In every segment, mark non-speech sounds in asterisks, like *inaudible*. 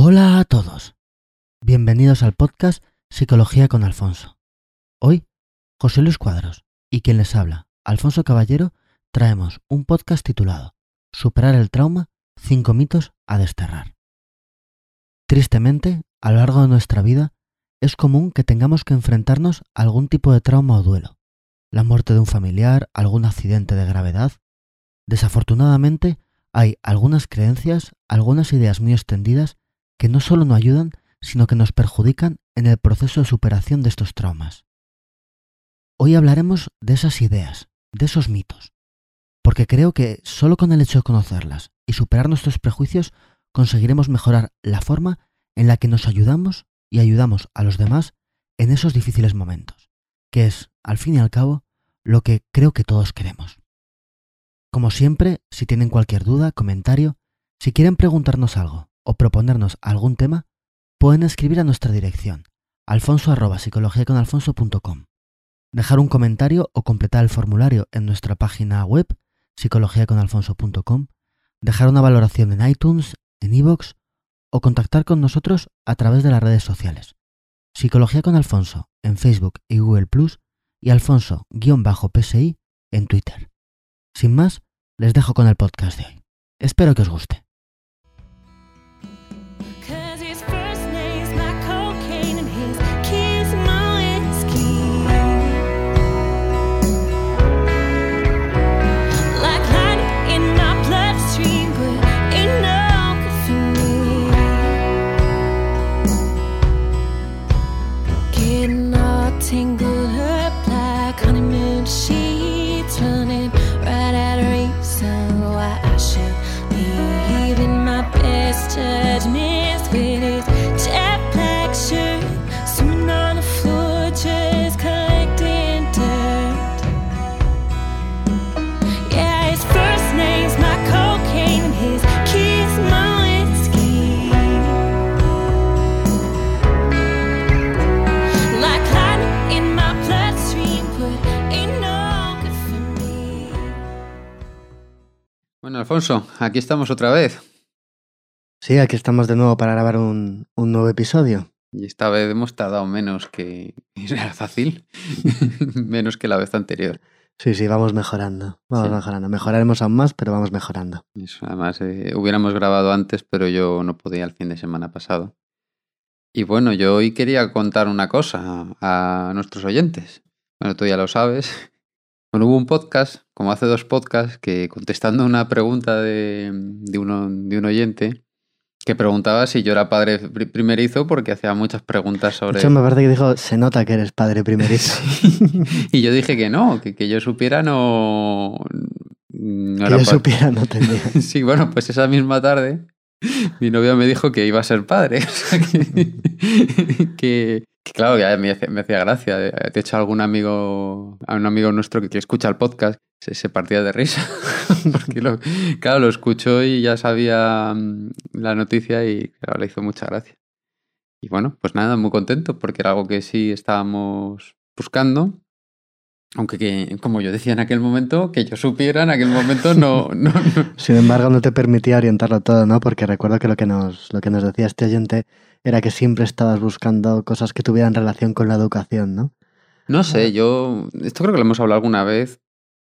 Hola a todos. Bienvenidos al podcast Psicología con Alfonso. Hoy, José Luis Cuadros y quien les habla, Alfonso Caballero, traemos un podcast titulado Superar el trauma, cinco mitos a desterrar. Tristemente, a lo largo de nuestra vida, es común que tengamos que enfrentarnos a algún tipo de trauma o duelo. La muerte de un familiar, algún accidente de gravedad. Desafortunadamente, hay algunas creencias, algunas ideas muy extendidas que no solo no ayudan, sino que nos perjudican en el proceso de superación de estos traumas. Hoy hablaremos de esas ideas, de esos mitos, porque creo que solo con el hecho de conocerlas y superar nuestros prejuicios conseguiremos mejorar la forma en la que nos ayudamos y ayudamos a los demás en esos difíciles momentos, que es, al fin y al cabo, lo que creo que todos queremos. Como siempre, si tienen cualquier duda, comentario, si quieren preguntarnos algo o proponernos algún tema, pueden escribir a nuestra dirección alfonso dejar un comentario o completar el formulario en nuestra página web psicologiaconalfonso.com, dejar una valoración en iTunes, en iVoox o contactar con nosotros a través de las redes sociales. Psicología con Alfonso en Facebook y Google Plus y Alfonso-PSI en Twitter. Sin más, les dejo con el podcast de hoy. Espero que os guste. Alfonso, aquí estamos otra vez. Sí, aquí estamos de nuevo para grabar un, un nuevo episodio. Y esta vez hemos tardado menos que... *laughs* Era fácil. *laughs* menos que la vez anterior. Sí, sí, vamos mejorando. Vamos Sí. mejorando. Mejoraremos aún más, pero vamos mejorando. Eso, además, eh, hubiéramos grabado antes, pero yo no podía el fin de semana pasado. Y bueno, yo hoy quería contar una cosa a nuestros oyentes. Bueno, tú ya lo sabes. Bueno, hubo un podcast, como hace dos podcasts, que contestando una pregunta de, de, uno, de un oyente, que preguntaba si yo era padre pri- primerizo porque hacía muchas preguntas De sobre... hecho, me parece que dijo, se nota que eres padre primerizo. *laughs* y yo dije que no, que, que yo supiera no... no que yo supiera no tenía. *laughs* Sí, bueno, pues esa misma tarde mi novia me dijo que iba a ser padre. *laughs* O sea, que, que- que claro, ya me, hacía- me hacía gracia. De hecho, algún amigo, a un amigo nuestro que, que escucha el podcast se, se partía de risa. *laughs* Porque lo, claro, lo escuchó y ya sabía mm, la noticia y claro, le hizo mucha gracia. Y bueno, pues nada, muy contento porque era algo que sí estábamos buscando. Aunque que, como yo decía en aquel momento, que yo supiera en aquel momento no, *laughs* no, no, Sin embargo, no te permitía orientarlo todo, ¿no? Porque recuerdo que lo que nos, lo que nos decía este oyente era que siempre estabas buscando cosas que tuvieran relación con la educación, ¿no? No sé, yo. Esto creo que lo hemos hablado alguna vez.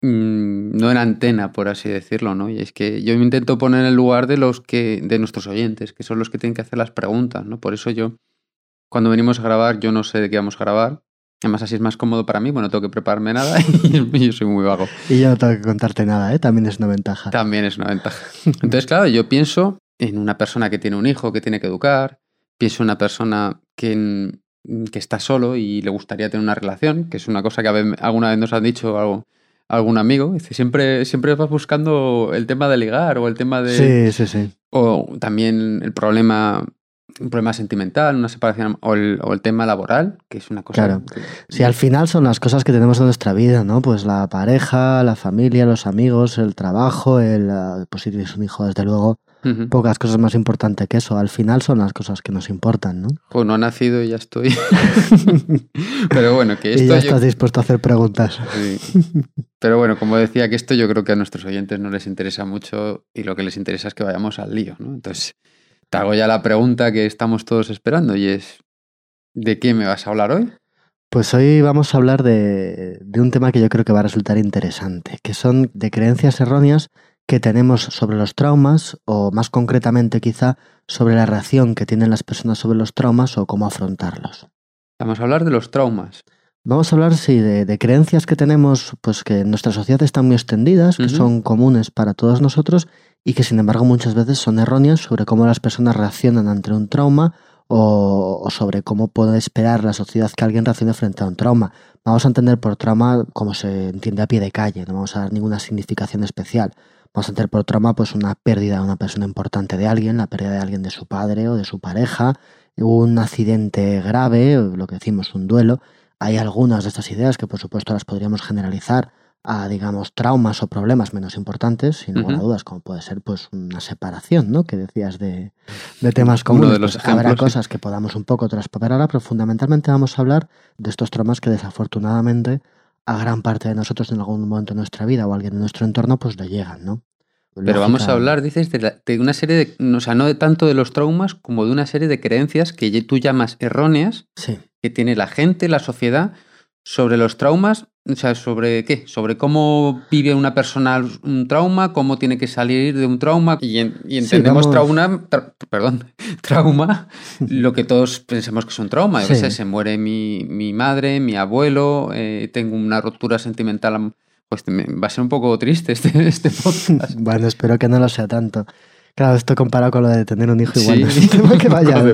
mm, no en antena, por así decirlo, ¿no? Y es que yo me intento poner en el lugar de los que. de nuestros oyentes, que son los que tienen que hacer las preguntas, ¿no? Por eso yo, cuando venimos a grabar, yo no sé de qué vamos a grabar. Además, así es más cómodo para mí, bueno, no tengo que prepararme nada *laughs* y yo soy muy vago. Y yo no tengo que contarte nada, ¿eh? También es una ventaja. También es una ventaja. *laughs* Entonces, claro, yo pienso en una persona que tiene un hijo que tiene que educar, pienso en una persona que, que está solo y le gustaría tener una relación, que es una cosa que alguna vez nos han dicho algo, algún amigo. Dice, siempre, siempre vas buscando el tema de ligar o el tema de... Sí, sí, sí. O también el problema, un problema sentimental, una separación, o el, o el tema laboral, que es una cosa... Claro. que- Sí, al final son las cosas que tenemos en nuestra vida, ¿no? Pues la pareja, la familia, los amigos, el trabajo, el, eh, pues si tienes un hijo, desde luego, Pocas cosas más importantes que eso. Al final son las cosas que nos importan, ¿no? Pues no ha nacido y ya estoy. *laughs* Pero bueno, que y esto ya yo- estás dispuesto a hacer preguntas. Sí. Pero bueno, como decía, que esto yo creo que a nuestros oyentes no les interesa mucho y lo que les interesa es que vayamos al lío, ¿no? Entonces, Te hago ya la pregunta que estamos todos esperando y es, ¿de qué me vas a hablar hoy? Pues hoy vamos a hablar de, de un tema que yo creo que va a resultar interesante, que son de creencias erróneas que tenemos sobre los traumas o más concretamente quizá sobre la reacción que tienen las personas sobre los traumas o cómo afrontarlos. Vamos a hablar de los traumas. Vamos a hablar, sí, de, de creencias que tenemos, pues que en nuestra sociedad están muy extendidas, que son comunes para todos nosotros y que sin embargo muchas veces son erróneas sobre cómo las personas reaccionan ante un trauma o, o sobre cómo puede esperar la sociedad que alguien reaccione frente a un trauma. Vamos a entender por trauma como se entiende a pie de calle, no vamos a dar ninguna significación especial. Vamos a entender por trauma pues una pérdida de una persona importante de alguien, la pérdida de alguien de su padre o de su pareja, un accidente grave, lo que decimos un duelo. Hay algunas de estas ideas que por supuesto las podríamos generalizar a, digamos, traumas o problemas menos importantes, sin lugar a Ujú. dudas, como puede ser pues una separación, ¿no? Que decías de, de temas comunes. de los Pues habrá sí. cosas que podamos un poco trasponer ahora, pero fundamentalmente vamos a hablar de estos traumas que desafortunadamente a gran parte de nosotros en algún momento de nuestra vida o a alguien de nuestro entorno pues le llegan, ¿no? Pero vamos a hablar, dices, de, la- de una serie de, o sea, no de tanto de los traumas como de una serie de creencias que tú llamas erróneas Sí, que tiene la gente, la sociedad, sobre los traumas, o sea, sobre qué, sobre cómo vive una persona un trauma, cómo tiene que salir de un trauma, y, en- y entendemos vamos- trauma, tra- perdón, *laughs* trauma, lo que todos pensemos que es un trauma. Sí. sé, se muere mi, mi madre, mi abuelo, eh, tengo una ruptura sentimental, pues va a ser un poco triste este, *laughs* este podcast. bueno, espero que no lo sea tanto. Claro, esto comparado con lo de tener un hijo igual Sí. no *laughs* es un tema que *laughs* vaya.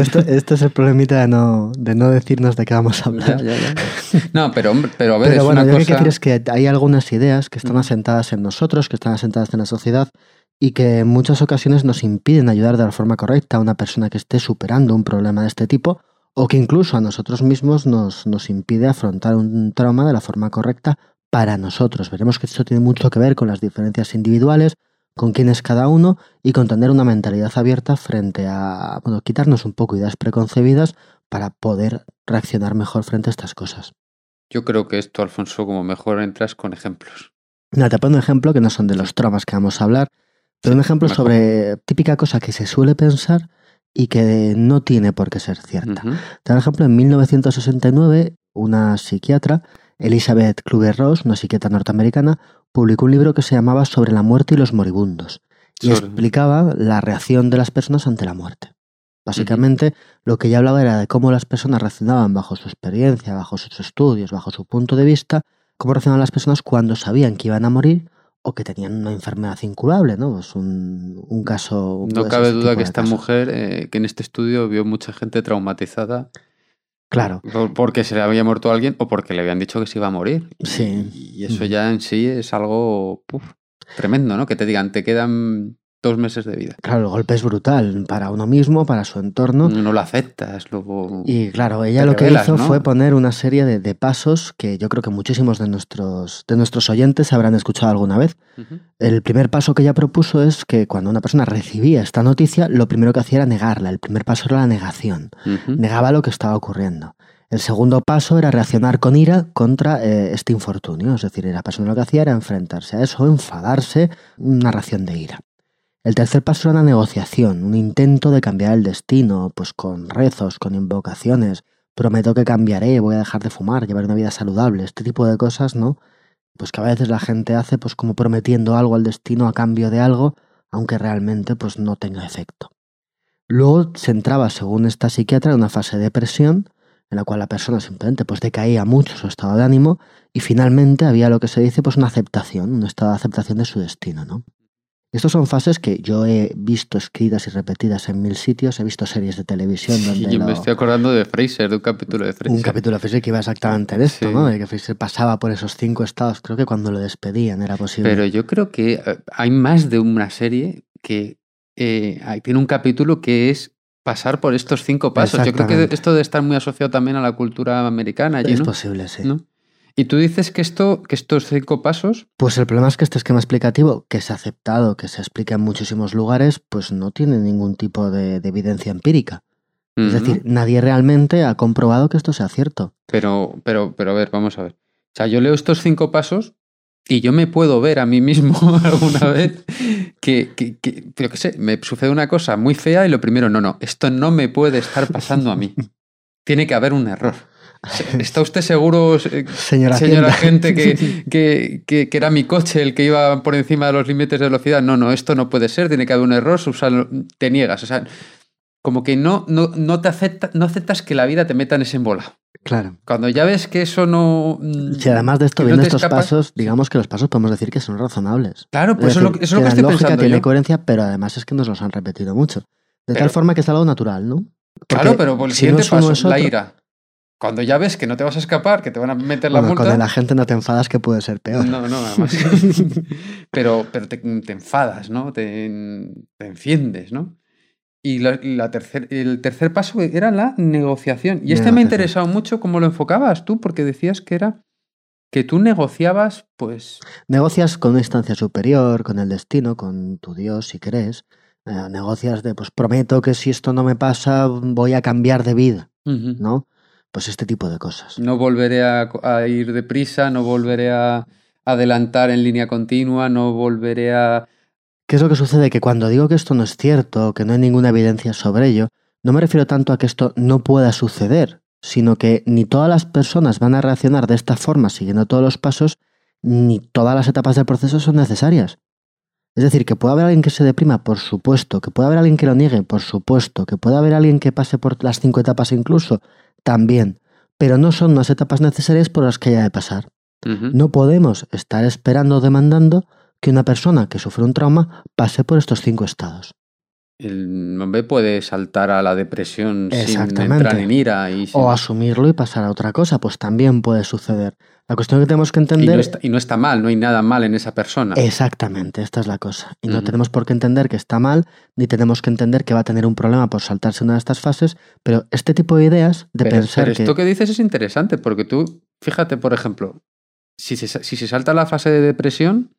Esto, esto es el problemita de no, de no decirnos de qué vamos a hablar. ya, ya. No, pero, hombre, pero a ver, Pero es bueno, una yo lo que cosa... quiero decir es que hay algunas ideas que están Mm. asentadas en nosotros, que están asentadas en la sociedad y que en muchas ocasiones nos impiden ayudar de la forma correcta a una persona que esté superando un problema de este tipo o que incluso a nosotros mismos nos, nos impide afrontar un trauma de la forma correcta para nosotros. Veremos que esto tiene mucho que ver con las diferencias individuales, con quién es cada uno y con tener una mentalidad abierta frente a, bueno, quitarnos un poco ideas preconcebidas para poder reaccionar mejor frente a estas cosas. Yo creo que esto, Alfonso, como mejor entras con ejemplos. Mira, te pongo un ejemplo que no son de los traumas que vamos a hablar, pero Sí, un ejemplo mejor. sobre típica cosa que se suele pensar y que no tiene por qué ser cierta. Ujú. Por ejemplo, en 1969, una psiquiatra, Elizabeth Kluber-Ross, una psiquiatra norteamericana, publicó un libro que se llamaba Sobre la muerte y los moribundos y Sobre- explicaba la reacción de las personas ante la muerte. Básicamente, lo que ella hablaba era de cómo las personas reaccionaban bajo su experiencia, bajo sus estudios, bajo su punto de vista, cómo reaccionaban las personas cuando sabían que iban a morir o que tenían una enfermedad incurable, ¿no? Pues un, un caso. No cabe duda que esta mujer, eh, que en este estudio vio mucha gente traumatizada Claro, por- porque se le había muerto alguien o porque le habían dicho que se iba a morir. Sí. Y eso Ujú. ya en sí es algo tremendo, ¿no? Que te digan, te quedan dos meses de vida. claro, el golpe es brutal para uno mismo, para su entorno. No lo aceptas, luego... Y claro, ella lo que hizo ¿no? fue poner una serie de, de pasos que yo creo que muchísimos de nuestros, de nuestros oyentes habrán escuchado alguna vez. El primer paso que ella propuso es que cuando una persona recibía esta noticia, lo primero que hacía era negarla. El primer paso era la negación. Negaba lo que estaba ocurriendo. El segundo paso era reaccionar con ira contra eh, este infortunio. Es decir, la persona lo que hacía era enfrentarse a eso, enfadarse, una reacción de ira. El tercer paso era una negociación, un intento de cambiar el destino, pues con rezos, con invocaciones. Prometo que cambiaré, voy a dejar de fumar, llevar una vida saludable, este tipo de cosas, ¿no? Pues que a veces la gente hace pues como prometiendo algo al destino a cambio de algo, aunque realmente pues no tenga efecto. Luego se entraba, según esta psiquiatra, en una fase de depresión, en la cual la persona simplemente pues decaía mucho su estado de ánimo y finalmente había lo que se dice pues una aceptación, un estado de aceptación de su destino, ¿no? Estas son fases que yo he visto escritas y repetidas en mil sitios, he visto series de televisión donde Y lo- me estoy acordando de Fraser, de un capítulo de Fraser. un capítulo de Fraser que iba exactamente en esto, Sí. ¿no? De que Fraser pasaba por esos cinco estados, creo que cuando lo despedían era posible. Pero yo creo que eh, hay más de una serie que eh, tiene un capítulo que es pasar por estos cinco pasos. Yo creo que esto debe estar muy asociado también a la cultura americana allí, es posible, sí. ¿No? Y tú dices que esto, que estos cinco pasos, Pues el problema es que este esquema explicativo, que ha aceptado, que se explica en muchísimos lugares, pues no tiene ningún tipo de, de evidencia empírica. Es decir, nadie realmente ha comprobado que esto sea cierto. pero, pero, pero a ver, vamos a ver. O sea, yo leo estos cinco pasos Y yo me puedo ver a mí mismo *laughs* alguna vez que, que, que, pero qué sé, me sucede una cosa muy fea y lo primero, no, no, esto no me puede estar pasando a mí. *laughs* Tiene que haber un error. *laughs* ¿Está usted seguro, Señora, gente, que, *laughs* que, que- que era mi coche el que iba por encima de los límites de velocidad? No, no, esto no puede ser, tiene que haber un error, Susana, te niegas. O sea, como que no, no, no te acepta, no aceptas que la vida te meta en ese embola. Claro. Cuando ya ves que eso no. mm, Si además de esto no te estos escapas- pasos, digamos que los pasos podemos decir que son razonables. Claro, pues Es eso es lo, eso es lo que estoy lógica, pensando. tiene yo. coherencia, pero además es que nos los han repetido mucho. De tal forma que es algo natural, ¿no? Claro, pero por el si no siguiente uno, paso, es la ira. Cuando ya ves que no te vas a escapar, que te van a meter la Bueno, multa. con la gente no te enfadas que puede ser peor. No, no, además. *laughs* pero pero te, te enfadas, ¿no? Te, te enciendes, ¿no? Y la, la tercer, el tercer paso era la negociación. Y este me ha interesado mucho cómo lo enfocabas tú, porque decías que era que tú negociabas, pues. Negocias con una instancia superior, con el destino, con tu Dios, si querés. Eh, negocias de, pues prometo que si esto no me pasa, voy a cambiar de vida, ujú. ¿no? Pues este tipo de cosas. No volveré a, a ir deprisa, no volveré a adelantar en línea continua, no volveré a... ¿Qué es lo que sucede? Que cuando digo que esto no es cierto, que no hay ninguna evidencia sobre ello, no me refiero tanto a que esto no pueda suceder, sino que ni todas las personas van a reaccionar de esta forma siguiendo todos los pasos, ni todas las etapas del proceso son necesarias. Es decir, que puede haber alguien que se deprima, por supuesto, que puede haber alguien que lo niegue, por supuesto, que puede haber alguien que pase por las cinco etapas incluso, también, pero no son unas etapas necesarias por las que haya de pasar. No podemos estar esperando o demandando que una persona que sufre un trauma pase por estos cinco estados. El hombre puede saltar a la depresión sin entrar en ira y, sin- O asumirlo y pasar a otra cosa, pues también puede suceder. La cuestión que tenemos que y entender... no está, y no está mal, no hay nada mal en esa persona. Exactamente, esta es la cosa. Y no tenemos por qué entender que está mal, ni tenemos que entender que va a tener un problema por saltarse una de estas fases, pero este tipo de ideas de pero, pensar pero que... esto que dices es interesante, porque tú, fíjate, por ejemplo, si se, si se salta la fase de depresión,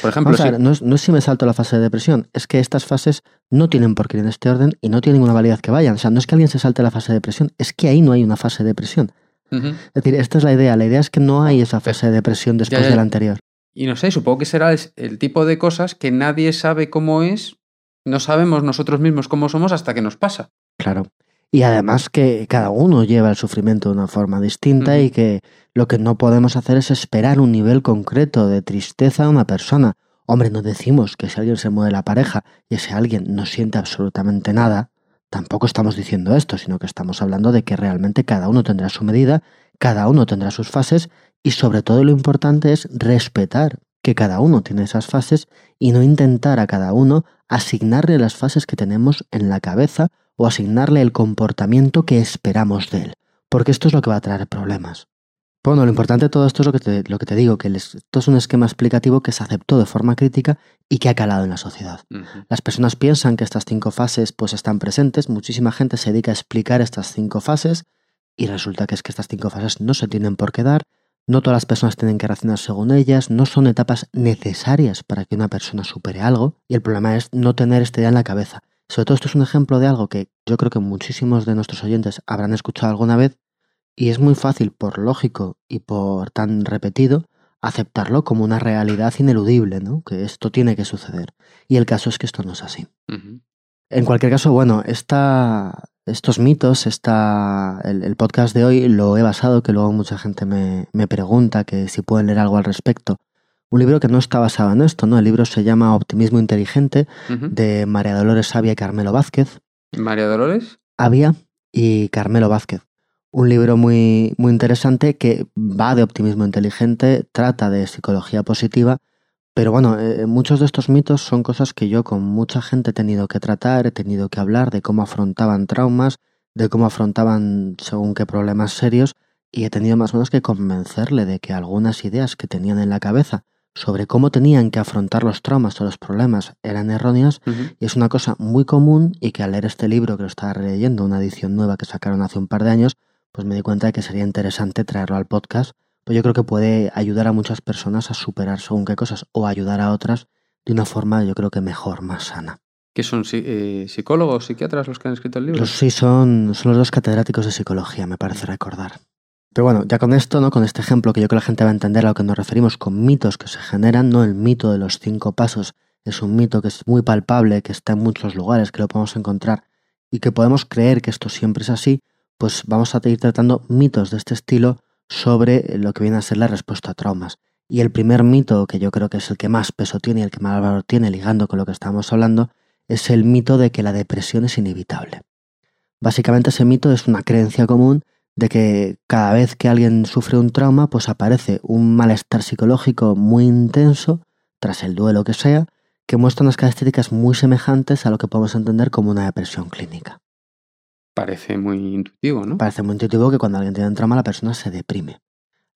por ejemplo, Vamos a si- ver, no, es, no es si me salto la fase de depresión, es que estas fases no tienen por qué ir en este orden y no tienen ninguna validez que vayan. O sea, no es que alguien se salte la fase de depresión, es que ahí no hay una fase de depresión. Es decir, esta es la idea. La idea es que no hay esa fase de depresión después ya, ya. de la anterior. Y no sé, supongo que será el, el tipo de cosas que nadie sabe cómo es, no sabemos nosotros mismos cómo somos hasta que nos pasa. Claro. Y además que cada uno lleva el sufrimiento de una forma distinta y que lo que no podemos hacer es esperar un nivel concreto de tristeza de una persona. Hombre, no decimos que si alguien se mueve la pareja y ese alguien no siente absolutamente nada, tampoco estamos diciendo esto, sino que estamos hablando de que realmente cada uno tendrá su medida, cada uno tendrá sus fases y sobre todo lo importante es respetar que cada uno tiene esas fases y no intentar a cada uno asignarle las fases que tenemos en la cabeza o asignarle el comportamiento que esperamos de él, porque esto es lo que va a traer problemas. Bueno, lo importante de todo esto es lo que te, lo que te digo, que el esto es un esquema explicativo que se aceptó de forma crítica y que ha calado en la sociedad. Las personas piensan que estas cinco fases pues están presentes, muchísima gente se dedica a explicar estas cinco fases y resulta que es que estas cinco fases no se tienen por qué dar, no todas las personas tienen que reaccionar según ellas, no son etapas necesarias para que una persona supere algo y el problema es no tener esta idea en la cabeza. Sobre todo esto es un ejemplo de algo que yo creo que muchísimos de nuestros oyentes habrán escuchado alguna vez y es muy fácil por lógico y por tan repetido aceptarlo como una realidad ineludible, ¿no? Que esto tiene que suceder. Y el caso es que esto no es así. En cualquier caso, bueno, esta, estos mitos, esta, el, el podcast de hoy lo he basado, que luego mucha gente me, me pregunta que si pueden leer algo al respecto. Un libro que no está basado en esto, ¿no? El libro se llama Optimismo Inteligente, de María Dolores Sabia y Carmelo Vázquez. María Dolores. Avia y Carmelo Vázquez. Un libro muy, muy interesante que va de optimismo inteligente, trata de psicología positiva, pero bueno, eh, muchos de estos mitos son cosas que yo con mucha gente he tenido que tratar, he tenido que hablar de cómo afrontaban traumas, de cómo afrontaban según qué problemas serios, y he tenido más o menos que convencerle de que algunas ideas que tenían en la cabeza sobre cómo tenían que afrontar los traumas o los problemas eran erróneas y es una cosa muy común y que al leer este libro que lo estaba releyendo, una edición nueva que sacaron hace un par de años, pues me di cuenta de que sería interesante traerlo al podcast. Pues yo creo que puede ayudar a muchas personas a superar según qué cosas o ayudar a otras de una forma yo creo que mejor, más sana. ¿Qué son eh, psicólogos, psicóloros los que han escrito el libro? Los sí son, son los dos catedráticos de psicología, me parece recordar. Pero bueno, ya con esto, ¿no? Con este ejemplo que yo creo que la gente va a entender a lo que nos referimos con mitos que se generan, no el mito de los cinco pasos es un mito que es muy palpable, que está en muchos lugares, que lo podemos encontrar y que podemos creer que esto siempre es así, pues vamos a ir tratando mitos de este estilo sobre lo que viene a ser la respuesta a traumas. Y el primer mito, que yo creo que es el que más peso tiene y el que más valor tiene, ligando con lo que estamos hablando, es el mito de que la depresión es inevitable. Básicamente ese mito es una creencia común de que cada vez que alguien sufre un trauma, pues aparece un malestar psicológico muy intenso, tras el duelo que sea, que muestra unas características muy semejantes a lo que podemos entender como una depresión clínica. Parece muy intuitivo, ¿no? Parece muy intuitivo que cuando alguien tiene un trauma la persona se deprime.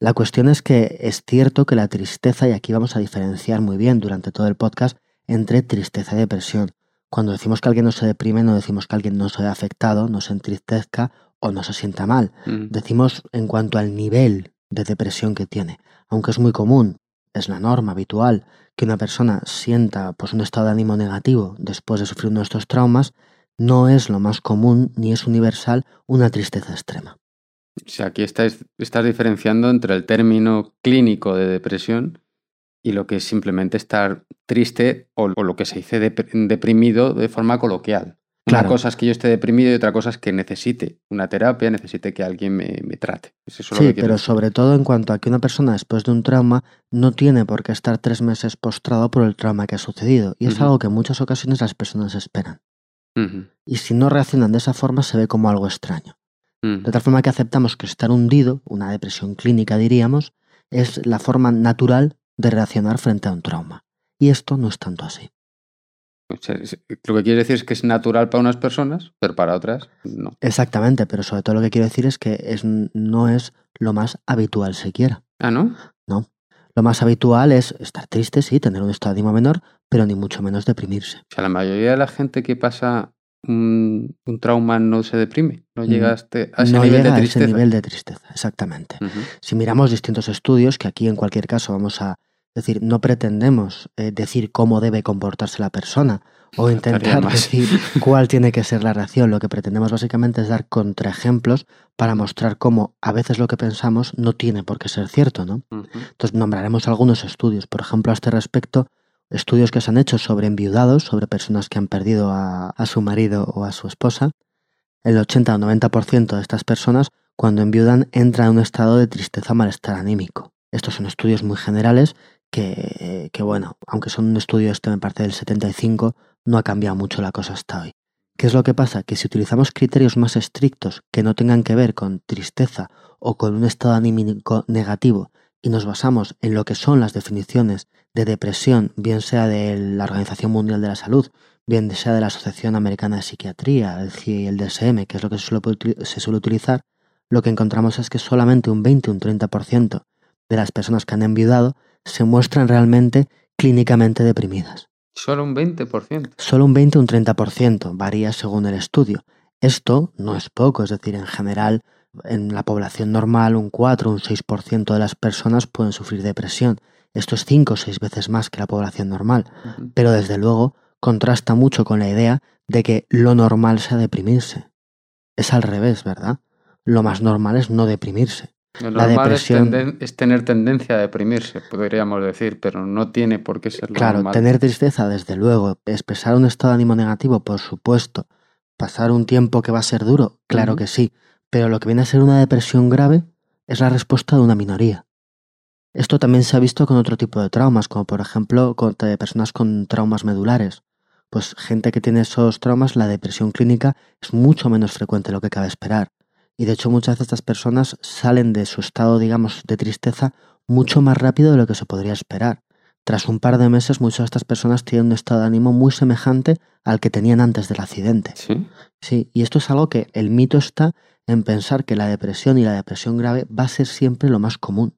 La cuestión es que es cierto que la tristeza, y aquí vamos a diferenciar muy bien durante todo el podcast, entre tristeza y depresión. Cuando decimos que alguien no se deprime, no decimos que alguien no se haya afectado, no se entristezca o no se sienta mal. Mm. Decimos en cuanto al nivel de depresión que tiene. Aunque es muy común, es la norma habitual, que una persona sienta pues, un estado de ánimo negativo después de sufrir uno de estos traumas, no es lo más común ni es universal una tristeza extrema. O sea, aquí estás, estás diferenciando entre el término clínico de depresión y lo que es simplemente estar triste o, o lo que se dice dep- deprimido de forma coloquial. Claro. Una cosa es que yo esté deprimido y otra cosa es que necesite una terapia, necesite que alguien me, me trate. Es eso lo Sí, que pero sobre todo en cuanto a que una persona después de un trauma no tiene por qué estar tres meses postrado por el trauma que ha sucedido. Y es algo que en muchas ocasiones las personas esperan. Y si no reaccionan de esa forma se ve como algo extraño. De tal forma que aceptamos que estar hundido, una depresión clínica diríamos, es la forma natural de reaccionar frente a un trauma. Y esto no es tanto así. Lo que quiere decir es que es natural para unas personas, pero para otras no. Exactamente, pero sobre todo lo que quiero decir es que es, no es lo más habitual siquiera. Ah, ¿no? Lo más habitual es estar triste, sí, tener un estado de ánimo menor, pero ni mucho menos deprimirse. O sea, la mayoría de la gente que pasa un, un trauma no se deprime, no Mm, llega a, este- a ese no nivel de llega a tristeza. ese nivel de tristeza, exactamente. Si miramos distintos estudios, que aquí en cualquier caso vamos a decir, no pretendemos eh, decir cómo debe comportarse la persona o intentar decir cuál tiene que ser la reacción. Lo que pretendemos básicamente es dar contraejemplos para mostrar cómo a veces lo que pensamos no tiene por qué ser cierto, ¿no? Entonces nombraremos algunos estudios. Por ejemplo, a este respecto, estudios que se han hecho sobre enviudados, sobre personas que han perdido a, a su marido o a su esposa. El 80 o 90% de estas personas, cuando enviudan, entran en un estado de tristeza o malestar anímico. Estos son estudios muy generales que, bueno, aunque son un estudio este me parece del 75, no ha cambiado mucho la cosa hasta hoy. ¿Qué es lo que pasa? Que si utilizamos criterios más estrictos que no tengan que ver con tristeza o con un estado anímico negativo y nos basamos en lo que son las definiciones de depresión, bien sea de la Organización Mundial de la Salud, bien sea de la Asociación Americana de Psiquiatría, el CIE y el DSM, que es lo que se suele, se suele utilizar, lo que encontramos es que solamente un 20 o un 30% de las personas que han enviudado se muestran realmente clínicamente deprimidas. Solo un 20%. Solo un 20 o un 30%, varía según el estudio. Esto no es poco, es decir, en general, en la población normal, un 4 o un 6% de las personas pueden sufrir depresión. Esto es 5 o 6 veces más que la población normal, pero desde luego contrasta mucho con la idea de que lo normal sea deprimirse. Es al revés, ¿verdad? Lo más normal es no deprimirse. Lo La normal depresión- es tener tendencia a deprimirse, podríamos decir, pero no tiene por qué ser lo Claro, normal. tener tristeza, desde luego, expresar un estado de ánimo negativo, por supuesto, pasar un tiempo que va a ser duro, claro que sí, pero lo que viene a ser una depresión grave es la respuesta de una minoría. Esto también se ha visto con otro tipo de traumas, como por ejemplo con personas con traumas medulares. Pues gente que tiene esos traumas, la depresión clínica es mucho menos frecuente de lo que cabe esperar. Y de hecho muchas de estas personas salen de su estado, digamos, de tristeza mucho más rápido de lo que se podría esperar. Tras un par de meses, muchas de estas personas tienen un estado de ánimo muy semejante al que tenían antes del accidente. Sí. Sí, y esto es algo que el mito está en pensar que la depresión y la depresión grave va a ser siempre lo más común.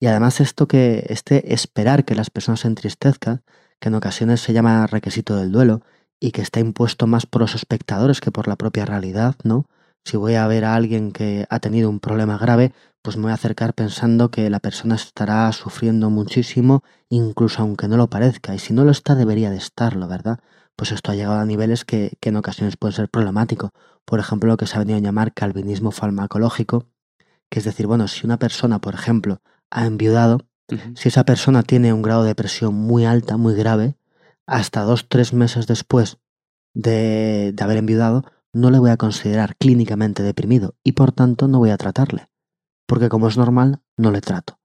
Y además esto que este esperar que las personas se entristezcan, que en ocasiones se llama requisito del duelo y que está impuesto más por los espectadores que por la propia realidad, ¿no? Si voy a ver a alguien que ha tenido un problema grave, pues me voy a acercar pensando que la persona estará sufriendo muchísimo, incluso aunque no lo parezca, y si no lo está debería de estarlo, ¿verdad? Pues esto ha llegado a niveles que, que en ocasiones pueden ser problemáticos. Por ejemplo, lo que se ha venido a llamar calvinismo farmacológico, que es decir, bueno, si una persona, por ejemplo, ha enviudado, si esa persona tiene un grado de depresión muy alta, muy grave, hasta dos, tres meses después de, de haber enviudado, no le voy a considerar clínicamente deprimido y por tanto no voy a tratarle. Porque como es normal, no le trato.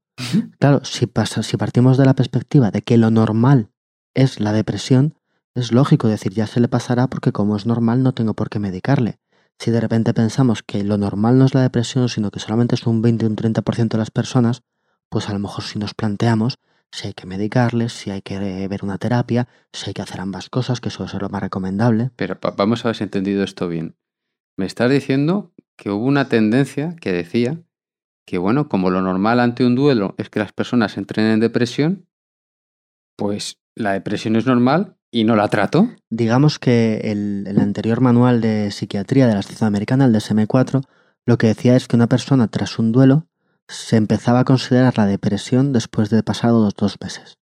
Claro, si, pasa, si partimos de la perspectiva de que lo normal es la depresión, es lógico decir ya se le pasará porque como es normal no tengo por qué medicarle. Si de repente pensamos que lo normal no es la depresión, sino que solamente es un 20 o un 30% de las personas, pues a lo mejor si nos planteamos si hay que medicarles, si hay que ver una terapia, si hay que hacer ambas cosas, que eso es lo más recomendable. Pero vamos a ver si he entendido esto bien. Me estás diciendo que hubo una tendencia que decía que, bueno, como lo normal ante un duelo es que las personas entren en depresión, pues la depresión es normal y no la trato. Digamos que el, el anterior manual de psiquiatría de la Sociedad Americana, el DSM-4, lo que decía es que una persona tras un duelo se empezaba a considerar la depresión después de pasados dos meses.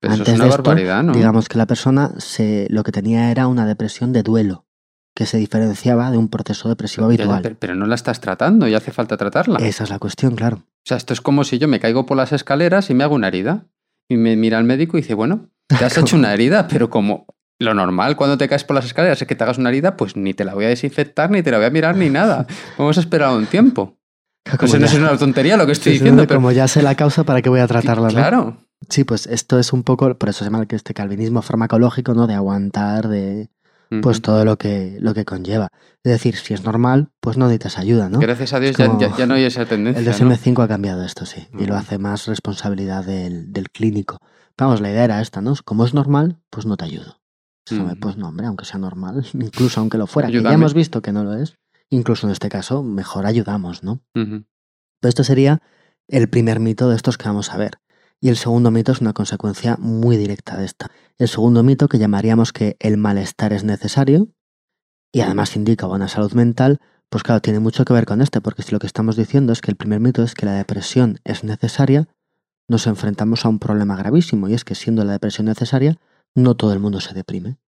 Pero eso Antes es una de esto, barbaridad, ¿no? Digamos que la persona se, lo que tenía era una depresión de duelo, que se diferenciaba de un proceso depresivo habitual. pero, pero no la estás tratando y hace falta tratarla. Esa es la cuestión, claro. O sea, esto es como si yo me caigo por las escaleras y me hago una herida. Y me mira el médico y dice, bueno, te has *laughs* hecho una herida, pero como lo normal cuando te caes por las escaleras es que te hagas una herida, pues ni te la voy a desinfectar, ni te la voy a mirar, ni nada. *laughs* Vamos a esperar un tiempo. Como Pues no es una tontería lo que estoy Sí, diciendo, pero Como ya sé la causa, ¿para qué voy a tratarla? no? claro. Sí, pues esto es un poco, por eso se llama que este calvinismo farmacológico, ¿no? De aguantar, de pues todo lo que, lo que conlleva. Es decir, si es normal, pues no necesitas ayuda, ¿no? Gracias a Dios ya, ya- ya no hay esa El tendencia. ¿no? DSM-5 ha cambiado esto, sí, y lo hace más responsabilidad del, del clínico. Vamos, la idea era esta, ¿no? Como es normal, pues no te ayudo. Pues no, hombre, aunque sea normal, *laughs* incluso aunque lo fuera, que ya hemos visto que no lo es, incluso en este caso, mejor ayudamos, ¿no? Pero esto sería el primer mito de estos que vamos a ver. Y el segundo mito es una consecuencia muy directa de esta. El segundo mito que llamaríamos que el malestar es necesario y además indica buena salud mental, pues claro, tiene mucho que ver con este, porque si lo que estamos diciendo es que el primer mito es que la depresión es necesaria, nos enfrentamos a un problema gravísimo y es que siendo la depresión necesaria, no todo el mundo se deprime.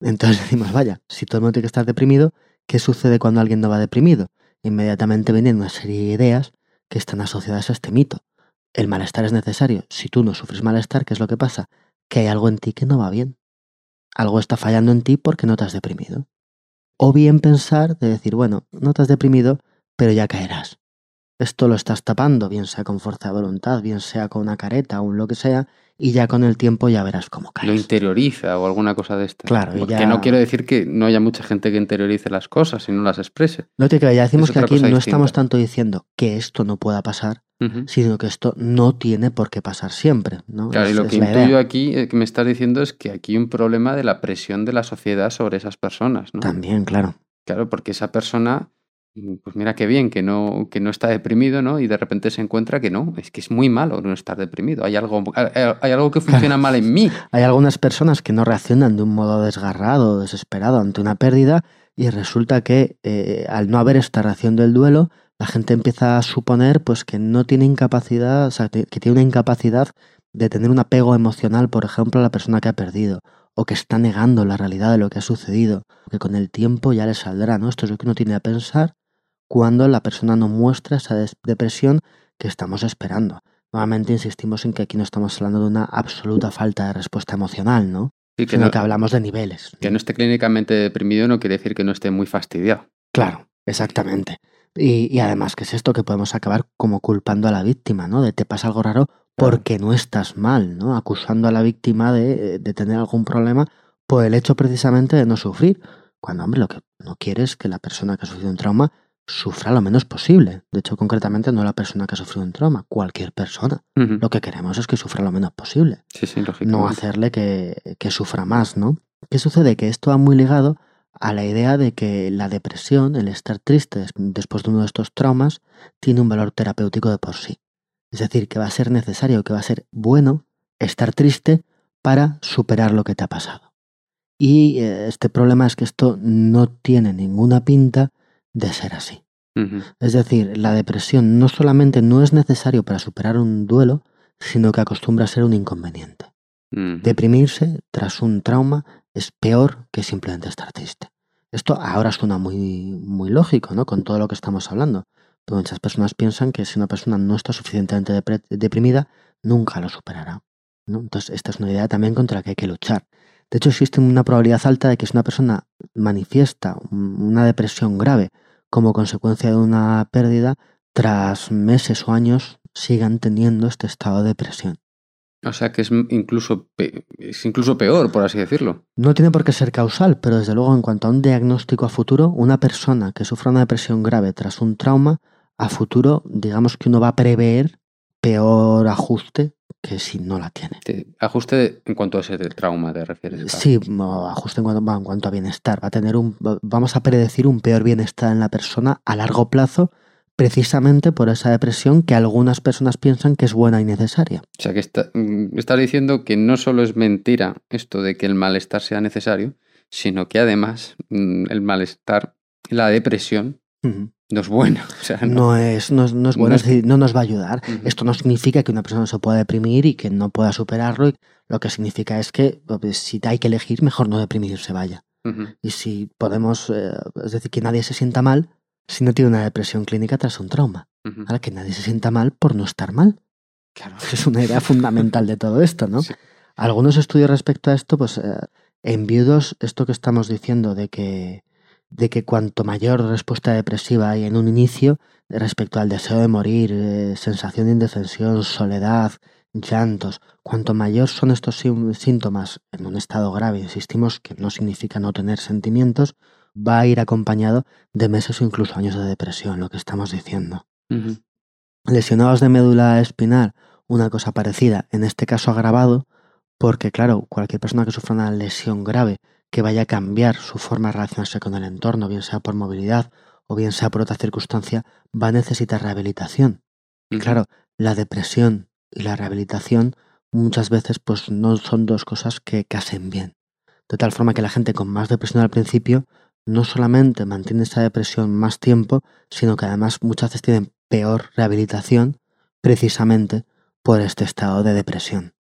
Entonces *laughs* decimos, vaya, si todo el mundo tiene que estar deprimido, ¿qué sucede cuando alguien no va deprimido? Inmediatamente vienen una serie de ideas que están asociadas a este mito. El malestar es necesario. Si tú no sufres malestar, ¿qué es lo que pasa? Que hay algo en ti que no va bien. Algo está fallando en ti porque no te has deprimido. O bien pensar de decir, bueno, no te has deprimido, pero ya caerás. Esto lo estás tapando, bien sea con fuerza de voluntad, bien sea con una careta o un lo que sea, y ya con el tiempo ya verás cómo Lo caes. interioriza o alguna cosa de esta. Claro, y Porque ya- no quiero decir que no haya mucha gente que interiorice las cosas y no las exprese. No te creas, ya decimos Es que aquí no distinta. estamos tanto diciendo que esto no pueda pasar, sino que esto no tiene por qué pasar siempre. ¿no? Claro, y lo que la idea. intuyo aquí, eh, que me estás diciendo, es que aquí hay un problema de la presión de la sociedad sobre esas personas, ¿no? También, claro. Claro, porque esa persona, pues mira qué bien, que no, que no está deprimido, ¿no? Y de repente se encuentra que no, es que es muy malo no estar deprimido. Hay algo, hay, hay algo que funciona mal en mí. *laughs* Hay algunas personas que no reaccionan de un modo desgarrado, desesperado ante una pérdida y resulta que eh, al no haber esta reacción del duelo, la gente empieza a suponer pues que no tiene incapacidad, o sea, que que tiene una incapacidad de tener un apego emocional, por ejemplo, a la persona que ha perdido, o que está negando la realidad de lo que ha sucedido, que con el tiempo ya le saldrá, ¿no? Esto es lo que uno tiene a pensar cuando la persona no muestra esa depresión que estamos esperando. Nuevamente insistimos en que aquí no estamos hablando de una absoluta falta de respuesta emocional, ¿no? Que, Sino no, que hablamos de niveles. que no esté clínicamente deprimido no quiere decir que no esté muy fastidiado. Claro, exactamente. Y, y además, ¿qué es esto? Que podemos acabar como culpando a la víctima, ¿no? De te pasa algo raro porque no estás mal, ¿no? Acusando a la víctima de, de tener algún problema por el hecho precisamente de no sufrir. Cuando, hombre, lo que no quiere es que la persona que ha sufrido un trauma sufra lo menos posible. De hecho, concretamente, no la persona que ha sufrido un trauma, cualquier persona. Lo que queremos es que sufra lo menos posible. Sí, sí, lógico. no hacerle que, que sufra más, ¿no? ¿Qué sucede? Que esto va muy ligado a la idea de que la depresión, el estar triste des- después de uno de estos traumas, tiene un valor terapéutico de por sí. Es decir, que va a ser necesario, que va a ser bueno estar triste para superar lo que te ha pasado. Y eh, este problema es que esto no tiene ninguna pinta de ser así. Es decir, la depresión no solamente no es necesario para superar un duelo, sino que acostumbra a ser un inconveniente. Ujú. Deprimirse tras un trauma es peor que simplemente estar triste. Esto ahora suena muy, muy lógico, ¿no? Con todo lo que estamos hablando. pero muchas personas piensan que si una persona no está suficientemente deprimida, nunca lo superará. ¿no? Entonces, esta es una idea también contra la que hay que luchar. De hecho, existe una probabilidad alta de que si una persona manifiesta un- una depresión grave como consecuencia de una pérdida, tras meses o años sigan teniendo este estado de depresión. O sea que es incluso, es incluso peor, por así decirlo. No tiene por qué ser causal, pero desde luego en cuanto a un diagnóstico a futuro, una persona que sufra una depresión grave tras un trauma, a futuro, digamos que uno va a prever peor ajuste que si no la tiene. Te- ajuste en cuanto a ese trauma, te refieres. claro. Sí, ajuste en cuanto, en cuanto a bienestar. Va a tener un, va- vamos a predecir un peor bienestar en la persona a largo plazo, precisamente por esa depresión que algunas personas piensan que es buena y necesaria. O sea que está, mm, estás diciendo que no solo es mentira esto de que el malestar sea necesario, sino que además mm, el malestar, la depresión. No es buena. *laughs* O sea, no. No es, no, es- no es bueno, No es decir, no nos va a ayudar. Esto no significa que una persona se pueda deprimir y que no pueda superarlo. y Lo que significa es que pues, si hay que elegir, mejor no deprimirse, vaya. Y si podemos, eh, es decir, que nadie se sienta mal si no tiene una depresión clínica tras un trauma. Ahora, que nadie se sienta mal por no estar mal. Claro. *laughs* Es una idea fundamental de todo esto, ¿no? Sí. Algunos estudios respecto a esto, pues eh, en viudos, esto que estamos diciendo de que, de que cuanto mayor respuesta depresiva hay en un inicio, respecto al deseo de morir, eh, sensación de indefensión, soledad, llantos, cuanto mayor son estos síntomas en un estado grave, insistimos que no significa no tener sentimientos, va a ir acompañado de meses o incluso años de depresión, lo que estamos diciendo. Lesionados de médula espinal, una cosa parecida, en este caso agravado, porque claro, cualquier persona que sufra una lesión grave que vaya a cambiar su forma de relacionarse con el entorno, bien sea por movilidad o bien sea por otra circunstancia, va a necesitar rehabilitación. Y claro, la depresión y la rehabilitación muchas veces pues no son dos cosas que casen bien. De tal forma que la gente con más depresión al principio no solamente mantiene esa depresión más tiempo, sino que además muchas veces tienen peor rehabilitación precisamente por este estado de depresión.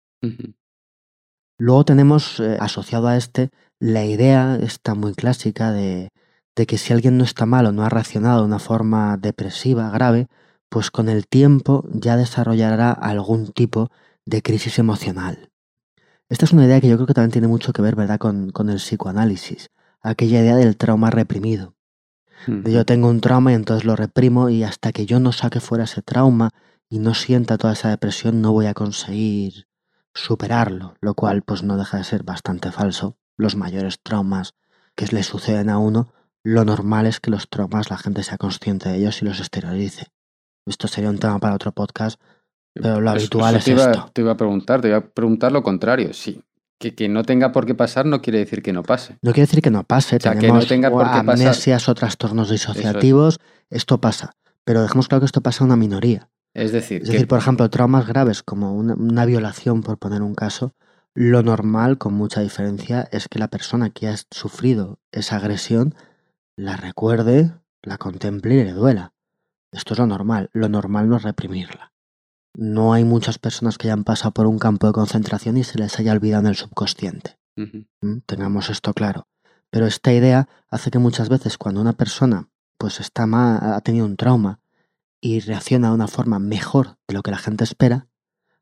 Luego tenemos eh, asociado a este la idea, esta muy clásica, de, de que si alguien no está mal o no ha reaccionado de una forma depresiva grave, pues con el tiempo ya desarrollará algún tipo de crisis emocional. Esta es una idea que yo creo que también tiene mucho que ver, ¿verdad?, con, con el psicoanálisis, aquella idea del trauma reprimido. De yo tengo un trauma y entonces lo reprimo y hasta que yo no saque fuera ese trauma y no sienta toda esa depresión no voy a conseguir superarlo, lo cual pues no deja de ser bastante falso. Los mayores traumas que le suceden a uno, lo normal es que los traumas la gente sea consciente de ellos y los exteriorice. Esto sería un tema para otro podcast, pero lo habitual eso es te iba, esto. Te iba a preguntar, te iba a preguntar lo contrario. Sí, que, que no tenga por qué pasar no quiere decir que no pase. No quiere decir que no pase, O sea, que tenemos no tenga por qué pasar. amnesias o trastornos disociativos, esto pasa. Pero dejemos claro que esto pasa a una minoría. Es decir, Es que decir, por ejemplo, traumas graves como una, una violación, por poner un caso, lo normal, con mucha diferencia, es que la persona que ha sufrido esa agresión la recuerde, la contemple y le duela. Esto es lo normal. Lo normal no es reprimirla. No hay muchas personas que hayan pasado por un campo de concentración y se les haya olvidado en el subconsciente. Ujú. ¿m? Tengamos esto claro. Pero esta idea hace que muchas veces cuando una persona pues está ma- ha tenido un trauma y reacciona de una forma mejor de lo que la gente espera,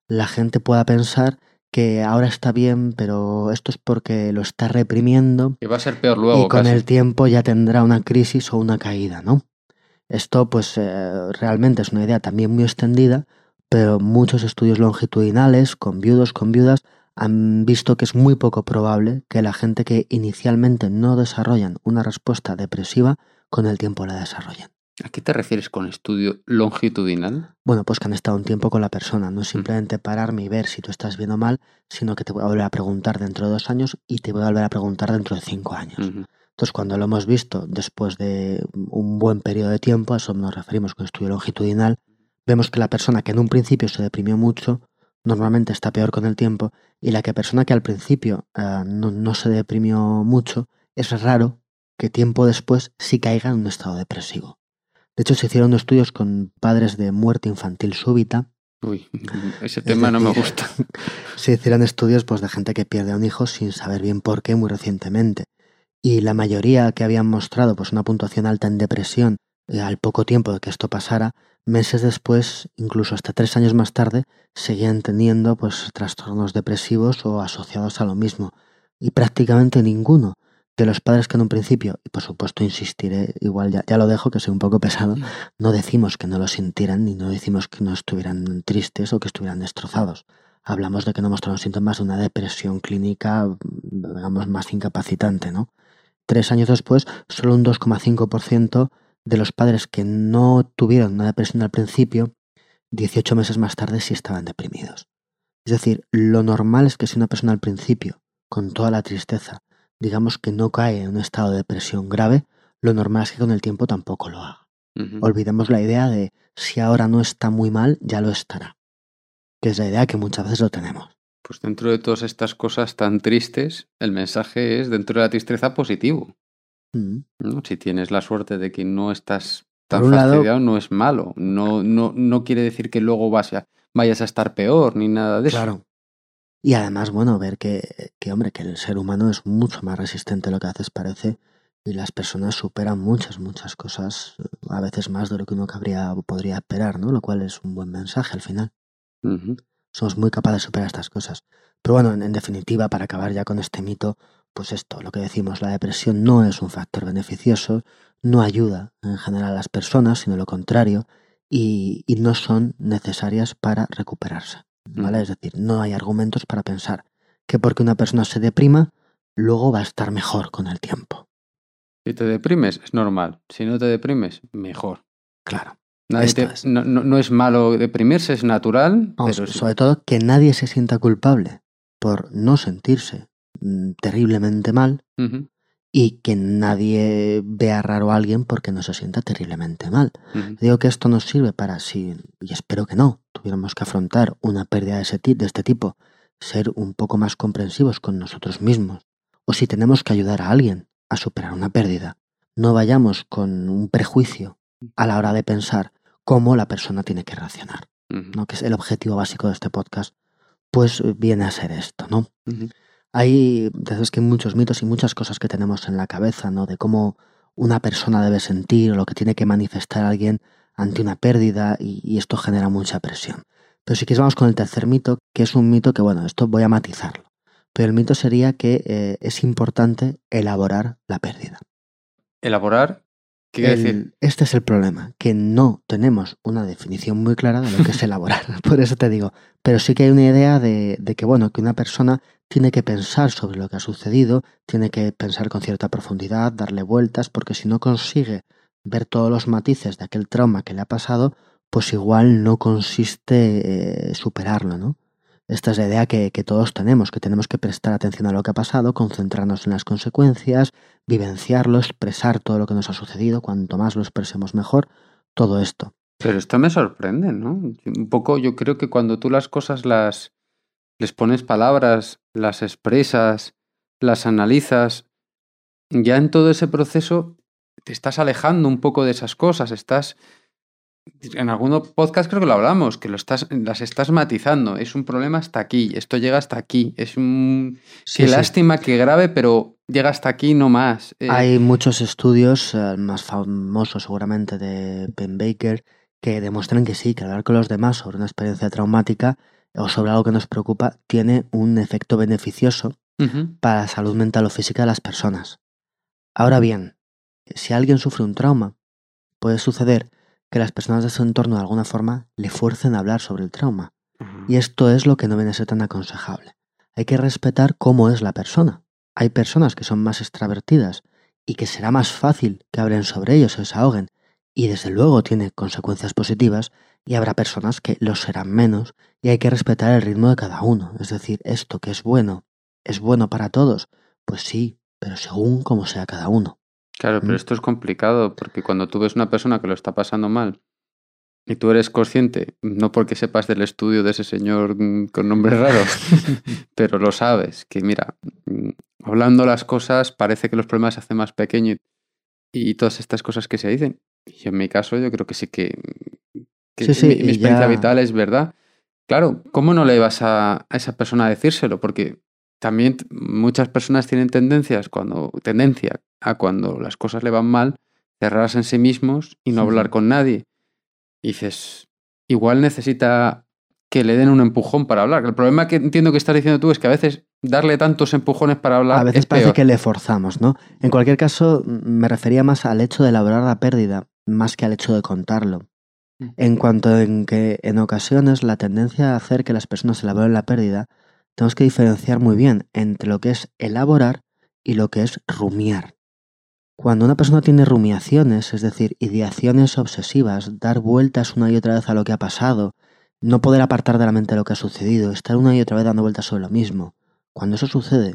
la gente pueda pensar que ahora está bien, pero esto es porque lo está reprimiendo que va a ser peor luego. y con casi. el tiempo ya tendrá una crisis o una caída, ¿no? Esto pues eh, realmente es una idea también muy extendida, pero muchos estudios longitudinales con viudos, con viudas, han visto que es muy poco probable que la gente que inicialmente no desarrollan una respuesta depresiva con el tiempo la desarrollen. ¿A qué te refieres con estudio longitudinal? Bueno, pues que han estado un tiempo con la persona, no simplemente pararme y ver si tú estás bien o mal, sino que te voy a volver a preguntar dentro de dos años y te voy a volver a preguntar dentro de cinco años. Entonces, cuando lo hemos visto después de un buen periodo de tiempo, a eso nos referimos con estudio longitudinal, vemos que la persona que en un principio se deprimió mucho, normalmente está peor con el tiempo, y la que persona que al principio eh, no, no se deprimió mucho, es raro que tiempo después sí caiga en un estado depresivo. De hecho, se hicieron estudios con padres de muerte infantil súbita, Uy, *laughs* ese tema no me gusta. *laughs* se hicieron estudios pues, de gente que pierde a un hijo sin saber bien por qué muy recientemente. Y la mayoría que habían mostrado pues, una puntuación alta en depresión eh, al poco tiempo de que esto pasara, meses después, incluso hasta tres años más tarde, seguían teniendo pues trastornos depresivos o asociados a lo mismo. Y prácticamente ninguno de los padres que en un principio, y por supuesto insistiré, igual ya, ya lo dejo que soy un poco pesado, no decimos que no lo sintieran ni no decimos que no estuvieran tristes o que estuvieran destrozados. Hablamos de que no mostraron síntomas de una depresión clínica, digamos, más incapacitante, ¿no? Tres años después, solo un 2,5% de los padres que no tuvieron una depresión al principio, 18 meses más tarde sí estaban deprimidos. Es decir, lo normal es que si una persona al principio, con toda la tristeza, digamos que no cae en un estado de depresión grave, lo normal es que con el tiempo tampoco lo haga. Olvidemos la idea de si ahora no está muy mal, ya lo estará. Que es la idea que muchas veces lo tenemos. Pues dentro de todas estas cosas tan tristes, el mensaje es dentro de la tristeza positivo. Mm. ¿no? Si tienes la suerte de que no estás tan fastidiado, no es malo. No, no, no quiere decir que luego vas a, vayas a estar peor ni nada de eso. Claro. Y además, bueno, ver que, que, hombre, que el ser humano es mucho más resistente de lo que a veces parece y las personas superan muchas, muchas cosas, a veces más de lo que uno cabría, podría esperar, ¿no? Lo cual es un buen mensaje al final. Somos muy capaces de superar estas cosas. Pero bueno, en, en, definitiva, para acabar ya con este mito, pues esto, lo que decimos, la depresión no es un factor beneficioso, no ayuda en general a las personas, sino lo contrario, y, y no son necesarias para recuperarse. ¿Vale? Es decir, no hay argumentos para pensar que porque una persona se deprima, luego va a estar mejor con el tiempo. Si te deprimes, es normal. Si no te deprimes, mejor. Claro. Te, es. No, no, no, es malo deprimirse, es natural. Vamos, pero sobre todo que nadie se sienta culpable por no sentirse mm, terriblemente mal uh -huh. Y que nadie vea raro a alguien porque no se sienta terriblemente mal. Uh -huh. Digo que esto nos sirve para si, y espero que no, tuviéramos que afrontar una pérdida de, ese de este tipo, ser un poco más comprensivos con nosotros mismos. O si tenemos que ayudar a alguien a superar una pérdida, no vayamos con un prejuicio a la hora de pensar cómo la persona tiene que reaccionar, uh -huh. ¿no? que es el objetivo básico de este podcast, pues viene a ser esto, ¿no? Uh -huh. Hay, es que muchos mitos y muchas cosas que tenemos en la cabeza, ¿no? De cómo una persona debe sentir o lo que tiene que manifestar alguien ante una pérdida y, y esto genera mucha presión. Pero si quieres vamos con el tercer mito, que es un mito que, bueno, esto voy a matizarlo. Pero el mito sería que eh, es importante elaborar la pérdida. ¿Elaborar? ¿Qué quiere el, decir? Este es el problema, que no tenemos una definición muy clara de lo que es elaborar. *laughs* Por eso te digo, pero sí que hay una idea de, de, que, bueno, que una persona tiene que pensar sobre lo que ha sucedido, tiene que pensar con cierta profundidad, darle vueltas, porque si no consigue ver todos los matices de aquel trauma que le ha pasado, pues igual no consiste eh, superarlo, ¿no? Esta es la idea que, que, todos tenemos, que tenemos que prestar atención a lo que ha pasado, concentrarnos en las consecuencias, vivenciarlo, expresar todo lo que nos ha sucedido, cuanto más lo expresemos mejor, todo esto. Pero esto me sorprende, ¿no? Un poco yo creo que cuando tú las cosas las les pones palabras, las expresas, las analizas, ya en todo ese proceso te estás alejando un poco de esas cosas, estás en algunos podcast creo que lo hablamos, que lo estás, las estás matizando. Es un problema hasta aquí, esto llega hasta aquí. Es un. Sí, qué sí. lástima, qué grave, pero llega hasta aquí no más. Eh... Hay muchos estudios, eh, más famosos seguramente de Ben Baker, que demuestran que sí, que hablar con los demás sobre una experiencia traumática o sobre algo que nos preocupa tiene un efecto beneficioso uh -huh. para la salud mental o física de las personas. Ahora bien, si alguien sufre un trauma, puede suceder que las personas de su entorno de alguna forma le fuercen a hablar sobre el trauma. Uh -huh. Y esto es lo que no viene a ser tan aconsejable. Hay que respetar cómo es la persona. Hay personas que son más extravertidas y que será más fácil que hablen sobre ellos, se desahoguen, y desde luego tiene consecuencias positivas, y habrá personas que lo serán menos, y hay que respetar el ritmo de cada uno. Es decir, esto que es bueno, ¿es bueno para todos? Pues sí, pero según como sea cada uno. Claro, pero esto es complicado porque cuando tú ves una persona que lo está pasando mal y tú eres consciente, no porque sepas del estudio de ese señor mm, con nombres raros, *laughs* pero lo sabes, que mira, mm, hablando las cosas parece que los problemas se hacen más pequeños y, y todas estas cosas que se dicen. Y en mi caso yo creo que sí que, que sí, sí, mi, experiencia ya... vital es verdad. Claro, ¿cómo no le vas a, a esa persona a decírselo? Porque también muchas personas tienen tendencias cuando tendencia a cuando las cosas le van mal cerradas en sí mismos y no hablar con nadie. Y dices, igual necesita que le den un empujón para hablar. El problema que entiendo que estás diciendo tú es que a veces darle tantos empujones para hablar A veces es parece peor. que le forzamos, ¿no? En cualquier caso, me refería más al hecho de elaborar la pérdida, más que al hecho de contarlo. En cuanto en que en ocasiones la tendencia a hacer que las personas elaboren la pérdida, tenemos que diferenciar muy bien entre lo que es elaborar y lo que es rumiar. Cuando una persona tiene rumiaciones, es decir, ideaciones obsesivas, dar vueltas una y otra vez a lo que ha pasado, no poder apartar de la mente lo que ha sucedido, estar una y otra vez dando vueltas sobre lo mismo, cuando eso sucede,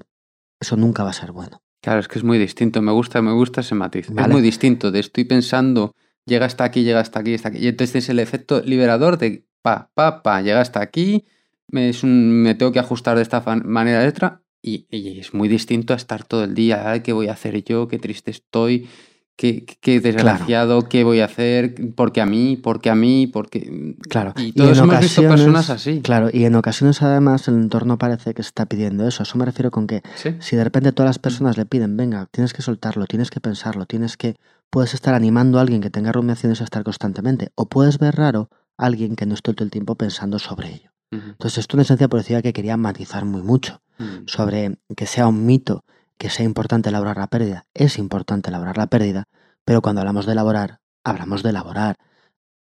eso nunca va a ser bueno. Claro, es que es muy distinto. Me gusta, me gusta ese matiz. Vale. Es muy distinto de estoy pensando, llega hasta aquí, llega hasta aquí, hasta aquí. Y entonces es el efecto liberador de pa, pa, pa, llega hasta aquí, me, es me tengo que ajustar de esta manera de otra. Y, y es muy distinto a estar todo el día, "Ay, ¿qué voy a hacer yo? ¿Qué triste estoy? ¿Qué, qué desgraciado? ¿Qué voy a hacer? ¿Por qué a mí? ¿Por qué a mí? ¿Por qué? Claro, Y todos hemos visto personas así. Claro, y en ocasiones además el entorno parece que se está pidiendo eso. A eso me refiero con que Sí. si de repente todas las personas le piden, venga, tienes que soltarlo, tienes que pensarlo, tienes que... Puedes estar animando a alguien que tenga rumiaciones a estar constantemente, o puedes ver raro a alguien que no esté todo el tiempo pensando sobre ello. Entonces esto en esencia parecía que quería matizar muy mucho ujú. sobre que sea un mito, que sea importante elaborar la pérdida. Es importante elaborar la pérdida, pero cuando hablamos de elaborar, hablamos de elaborar.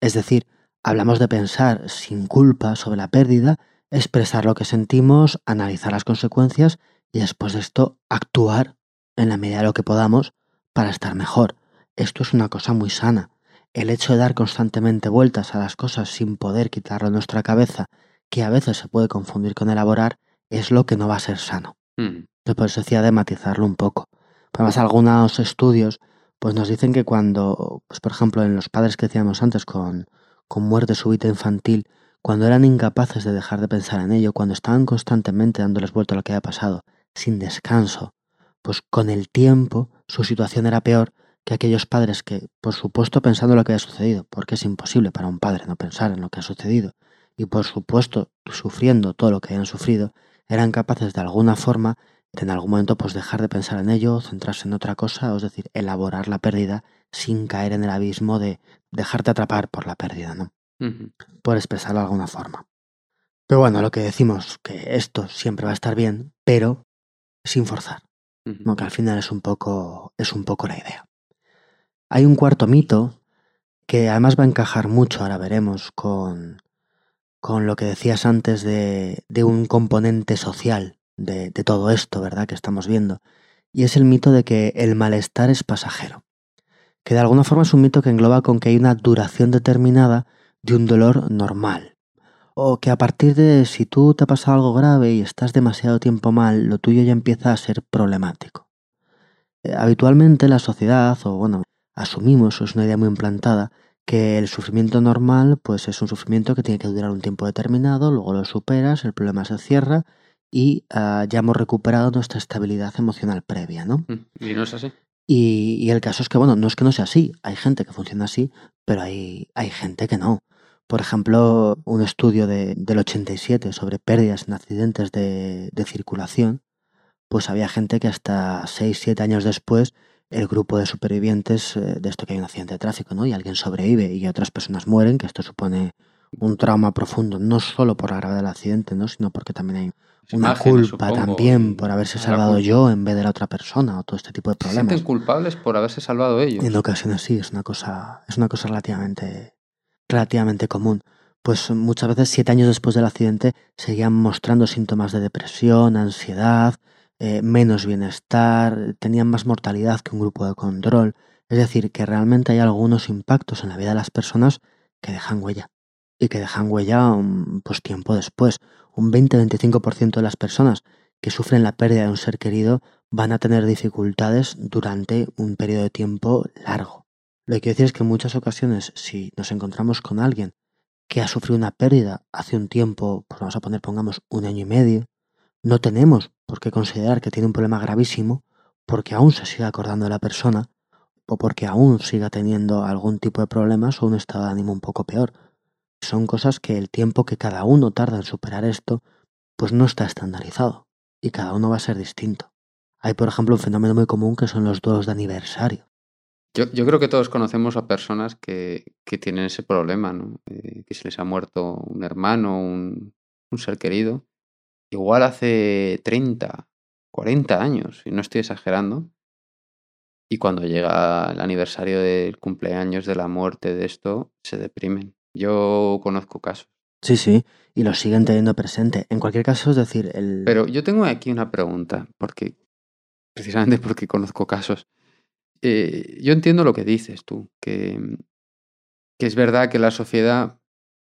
Es decir, hablamos de pensar sin culpa sobre la pérdida, expresar lo que sentimos, analizar las consecuencias y después de esto actuar en la medida de lo que podamos para estar mejor. Esto es una cosa muy sana. El hecho de dar constantemente vueltas a las cosas sin poder quitarlo de nuestra cabeza, que a veces se puede confundir con elaborar, es lo que no va a ser sano. Yo por eso decía de matizarlo un poco. Además, algunos estudios pues nos dicen que cuando, pues por ejemplo, en los padres que decíamos antes con, con muerte súbita infantil, cuando eran incapaces de dejar de pensar en ello, cuando estaban constantemente dándoles vuelta a lo que había pasado, sin descanso, pues con el tiempo su situación era peor que aquellos padres que, por supuesto, pensando en lo que había sucedido, porque es imposible para un padre no pensar en lo que ha sucedido, y por supuesto, sufriendo todo lo que habían sufrido, eran capaces de alguna forma de en algún momento pues dejar de pensar en ello, centrarse en otra cosa, es decir, elaborar la pérdida sin caer en el abismo de dejarte atrapar por la pérdida, ¿no? Ujú. Por expresarlo de alguna forma. Pero bueno, lo que decimos, que esto siempre va a estar bien, pero sin forzar, Ujú. ¿no? que al final es un poco, es un poco la idea. Hay un cuarto mito que además va a encajar mucho, ahora veremos, con, con lo que decías antes de, de un componente social de, de todo esto, ¿verdad? Que estamos viendo. Y es el mito de que el malestar es pasajero. Que de alguna forma es un mito que engloba con que hay una duración determinada de un dolor normal. O que a partir de si tú te ha pasado algo grave y estás demasiado tiempo mal, lo tuyo ya empieza a ser problemático. Eh, habitualmente la sociedad, o bueno, asumimos, es una idea muy implantada, que el sufrimiento normal pues es un sufrimiento que tiene que durar un tiempo determinado, luego lo superas, el problema se cierra y ah, ya hemos recuperado nuestra estabilidad emocional previa, ¿no? Ujú. Y no es así. Y, y el caso es que, bueno, no es que no sea así, hay gente que funciona así, pero hay, hay gente que no. Por ejemplo, un estudio de- del 87 sobre pérdidas en accidentes de, de circulación, pues había gente que hasta 6, 7 años después, el grupo de supervivientes eh, de esto que hay un accidente de tráfico, ¿no? Y alguien sobrevive y otras personas mueren, que esto supone un trauma profundo, no solo por la gravedad del accidente, ¿no? Sino porque también hay una Imágenes, culpa supongo, también por haberse salvado yo en vez de la otra persona o todo este tipo de Se problemas. sienten culpables por haberse salvado ellos. En ocasiones sí, es una cosa, es una cosa relativamente, relativamente común. Pues muchas veces, siete años después del accidente, seguían mostrando síntomas de depresión, ansiedad, eh, menos bienestar, tenían más mortalidad que un grupo de control. Es decir, que realmente hay algunos impactos en la vida de las personas que dejan huella. Y que dejan huella um, pues tiempo después. Un 20-25% de las personas que sufren la pérdida de un ser querido van a tener dificultades durante un periodo de tiempo largo. Lo que quiero decir es que en muchas ocasiones, si nos encontramos con alguien que ha sufrido una pérdida hace un tiempo, pues vamos a poner, pongamos, un año y medio, no tenemos por qué considerar que tiene un problema gravísimo porque aún se sigue acordando de la persona o porque aún siga teniendo algún tipo de problemas o un estado de ánimo un poco peor. Son cosas que el tiempo que cada uno tarda en superar esto, pues no está estandarizado y cada uno va a ser distinto. Hay, por ejemplo, un fenómeno muy común que son los duelos de aniversario. Yo, yo creo que todos conocemos a personas que, que tienen ese problema, ¿no? Eh, que se les ha muerto un hermano, un, un ser querido. Igual hace 30, 40 años, y no estoy exagerando. Y cuando llega el aniversario del cumpleaños de la muerte de esto, se deprimen. Yo conozco casos. Sí, sí, y lo siguen teniendo presente. En cualquier caso, es decir, el... Pero yo tengo aquí una pregunta, porque precisamente porque conozco casos. Eh, yo entiendo lo que dices tú, que, que es verdad que la sociedad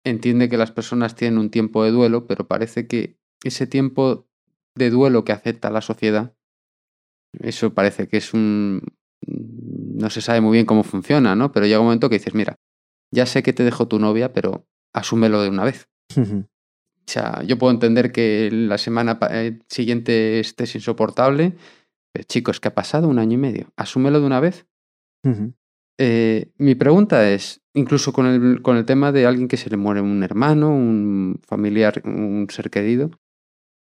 entiende que las personas tienen un tiempo de duelo, pero parece que ese tiempo de duelo que acepta la sociedad, eso parece que es un... no se sabe muy bien cómo funciona, ¿no? Pero llega un momento que dices, mira, ya sé que te dejó tu novia, pero asúmelo de una vez. O sea, yo puedo entender que la semana eh, siguiente estés insoportable, pero chicos, ¿qué ha pasado? Un año y medio. Asúmelo de una vez. Eh, mi pregunta es, incluso con el, con el tema de alguien que se le muere un hermano, un familiar, un ser querido,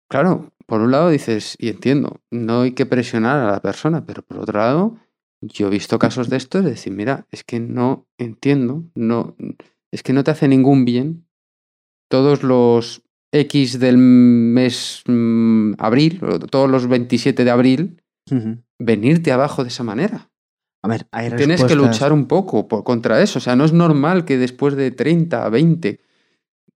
claro, por un lado dices, y entiendo, no hay que presionar a la persona, pero por otro lado, yo he visto casos de estos de decir, mira, es que no entiendo, no, es que no te hace ningún bien todos los X del mes mm, abril, todos los 27 de abril, venirte abajo de esa manera. A ver, hay Tienes que luchar un poco por, contra eso. O sea, no es normal que después de 30, 20,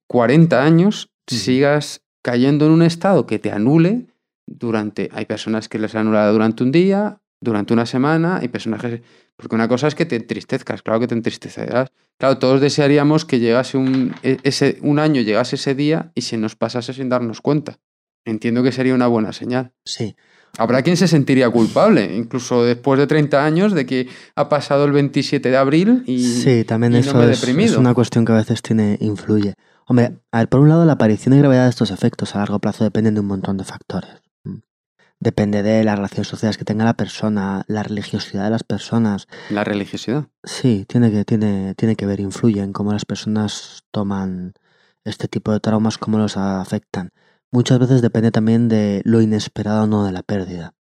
40 años sigas cayendo en un estado que te anule durante... Hay personas que les anula durante un día, durante una semana, hay personas que... Porque una cosa es que te entristezcas, claro que te entristecerás. Claro, todos desearíamos que llegase un, e- ese, un año, llegase ese día y se nos pasase sin darnos cuenta. Entiendo que sería una buena señal. Sí, Habrá quien se sentiría culpable, incluso después de 30 años, de que ha pasado el 27 de abril y... sí, también y no eso me he es, deprimido. es una cuestión que a veces tiene, influye. Hombre, a ver, por un lado, la aparición y gravedad de estos efectos a largo plazo dependen de un montón de factores. Mm. Depende de las relaciones sociales que tenga la persona, la religiosidad de las personas. La religiosidad. Sí, tiene que, tiene, tiene que ver, influye en cómo las personas toman este tipo de traumas, cómo los afectan. Muchas veces depende también de lo inesperado o no de la pérdida.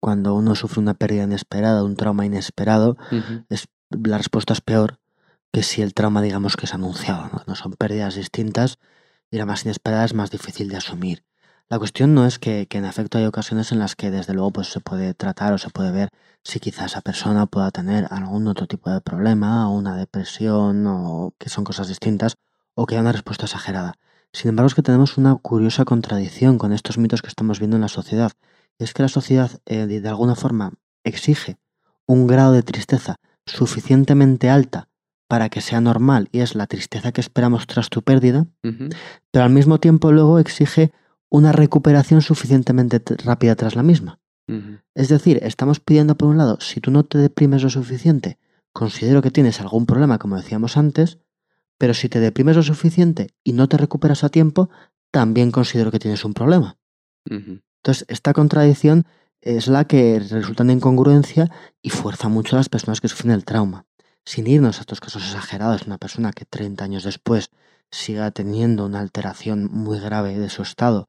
Cuando uno sufre una pérdida inesperada, un trauma inesperado, es, la respuesta es peor que si el trauma, digamos, que es anunciado. ¿no? Son pérdidas distintas y la más inesperada es más difícil de asumir. La cuestión no es que, que en efecto hay ocasiones en las que desde luego pues, se puede tratar o se puede ver si quizá esa persona pueda tener algún otro tipo de problema una depresión o que son cosas distintas o que haya una respuesta exagerada. Sin embargo, es que tenemos una curiosa contradicción con estos mitos que estamos viendo en la sociedad. Y es que la sociedad, eh, de alguna forma, exige un grado de tristeza suficientemente alta para que sea normal y es la tristeza que esperamos tras tu pérdida, pero al mismo tiempo luego exige una recuperación suficientemente rápida tras la misma. Es decir, estamos pidiendo por un lado, si tú no te deprimes lo suficiente, considero que tienes algún problema, como decíamos antes, pero si te deprimes lo suficiente y no te recuperas a tiempo, también considero que tienes un problema. Entonces, esta contradicción es la que resulta en incongruencia y fuerza mucho a las personas que sufren el trauma. Sin irnos a estos casos exagerados, una persona que 30 años después siga teniendo una alteración muy grave de su estado.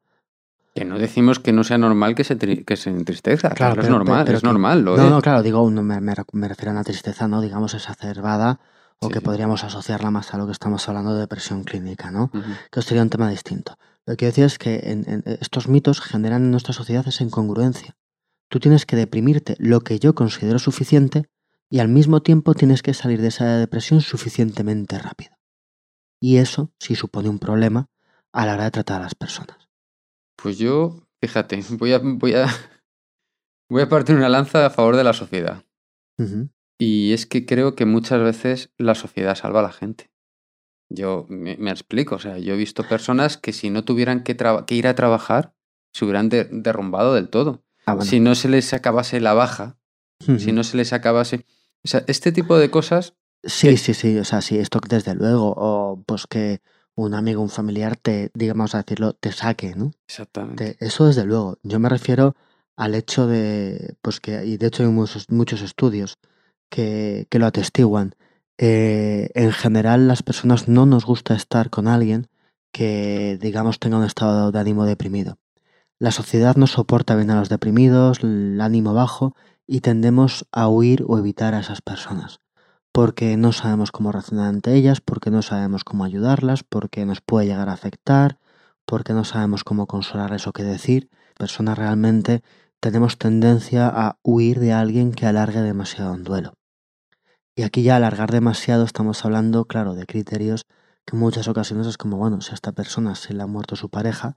Que no decimos que no sea normal que se, tri- que se entristezca. Claro, es pero- normal, pero es que- normal. Lo no, es. no, claro, digo, no, me, refiero a una tristeza, ¿no? Digamos, exacerbada o Sí, que sí. podríamos asociarla más a lo que estamos hablando de depresión clínica, ¿no? Que sería un tema distinto. Lo que quiero decir es que en- en- estos mitos generan en nuestra sociedad esa incongruencia. Tú tienes que deprimirte lo que yo considero suficiente y al mismo tiempo tienes que salir de esa depresión suficientemente rápido. Y eso sí supone un problema a la hora de tratar a las personas. Pues yo, fíjate, voy a, voy a, voy a partir una lanza a favor de la sociedad. Y es que creo que muchas veces la sociedad salva a la gente. Yo me, me explico, o sea, yo he visto personas que si no tuvieran que, ir a trabajar, se hubieran de- derrumbado del todo. Ah, bueno. Si no se les acabase la baja, si no se les acabase... O sea, este tipo de cosas... Sí, que- sí, sí, o sea, sí, esto desde luego, o pues que un amigo, un familiar te, digamos a decirlo, te saque, ¿no? Exactamente. Te- eso desde luego. Yo me refiero al hecho de, pues que, y de hecho hay muchos, muchos estudios que, que lo atestiguan. Eh, en general, las personas no nos gusta estar con alguien que, digamos, tenga un estado de ánimo deprimido. La sociedad no soporta bien a los deprimidos, el ánimo bajo, y tendemos a huir o evitar a esas personas porque no sabemos cómo reaccionar ante ellas, porque no sabemos cómo ayudarlas, porque nos puede llegar a afectar, porque no sabemos cómo consolarles o qué decir. Personas realmente tenemos tendencia a huir de alguien que alargue demasiado un duelo. Y aquí ya alargar demasiado estamos hablando, claro, de criterios que en muchas ocasiones es como, bueno, si a esta persona se le ha muerto su pareja,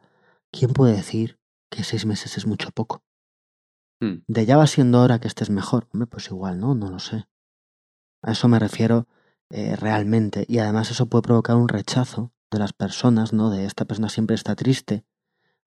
¿quién puede decir que seis meses es mucho poco? Mm. De ya va siendo hora que estés mejor. Hombre, pues igual, ¿no? No lo sé. A eso me refiero eh, realmente. Y además eso puede provocar un rechazo de las personas, ¿no? De esta persona siempre está triste,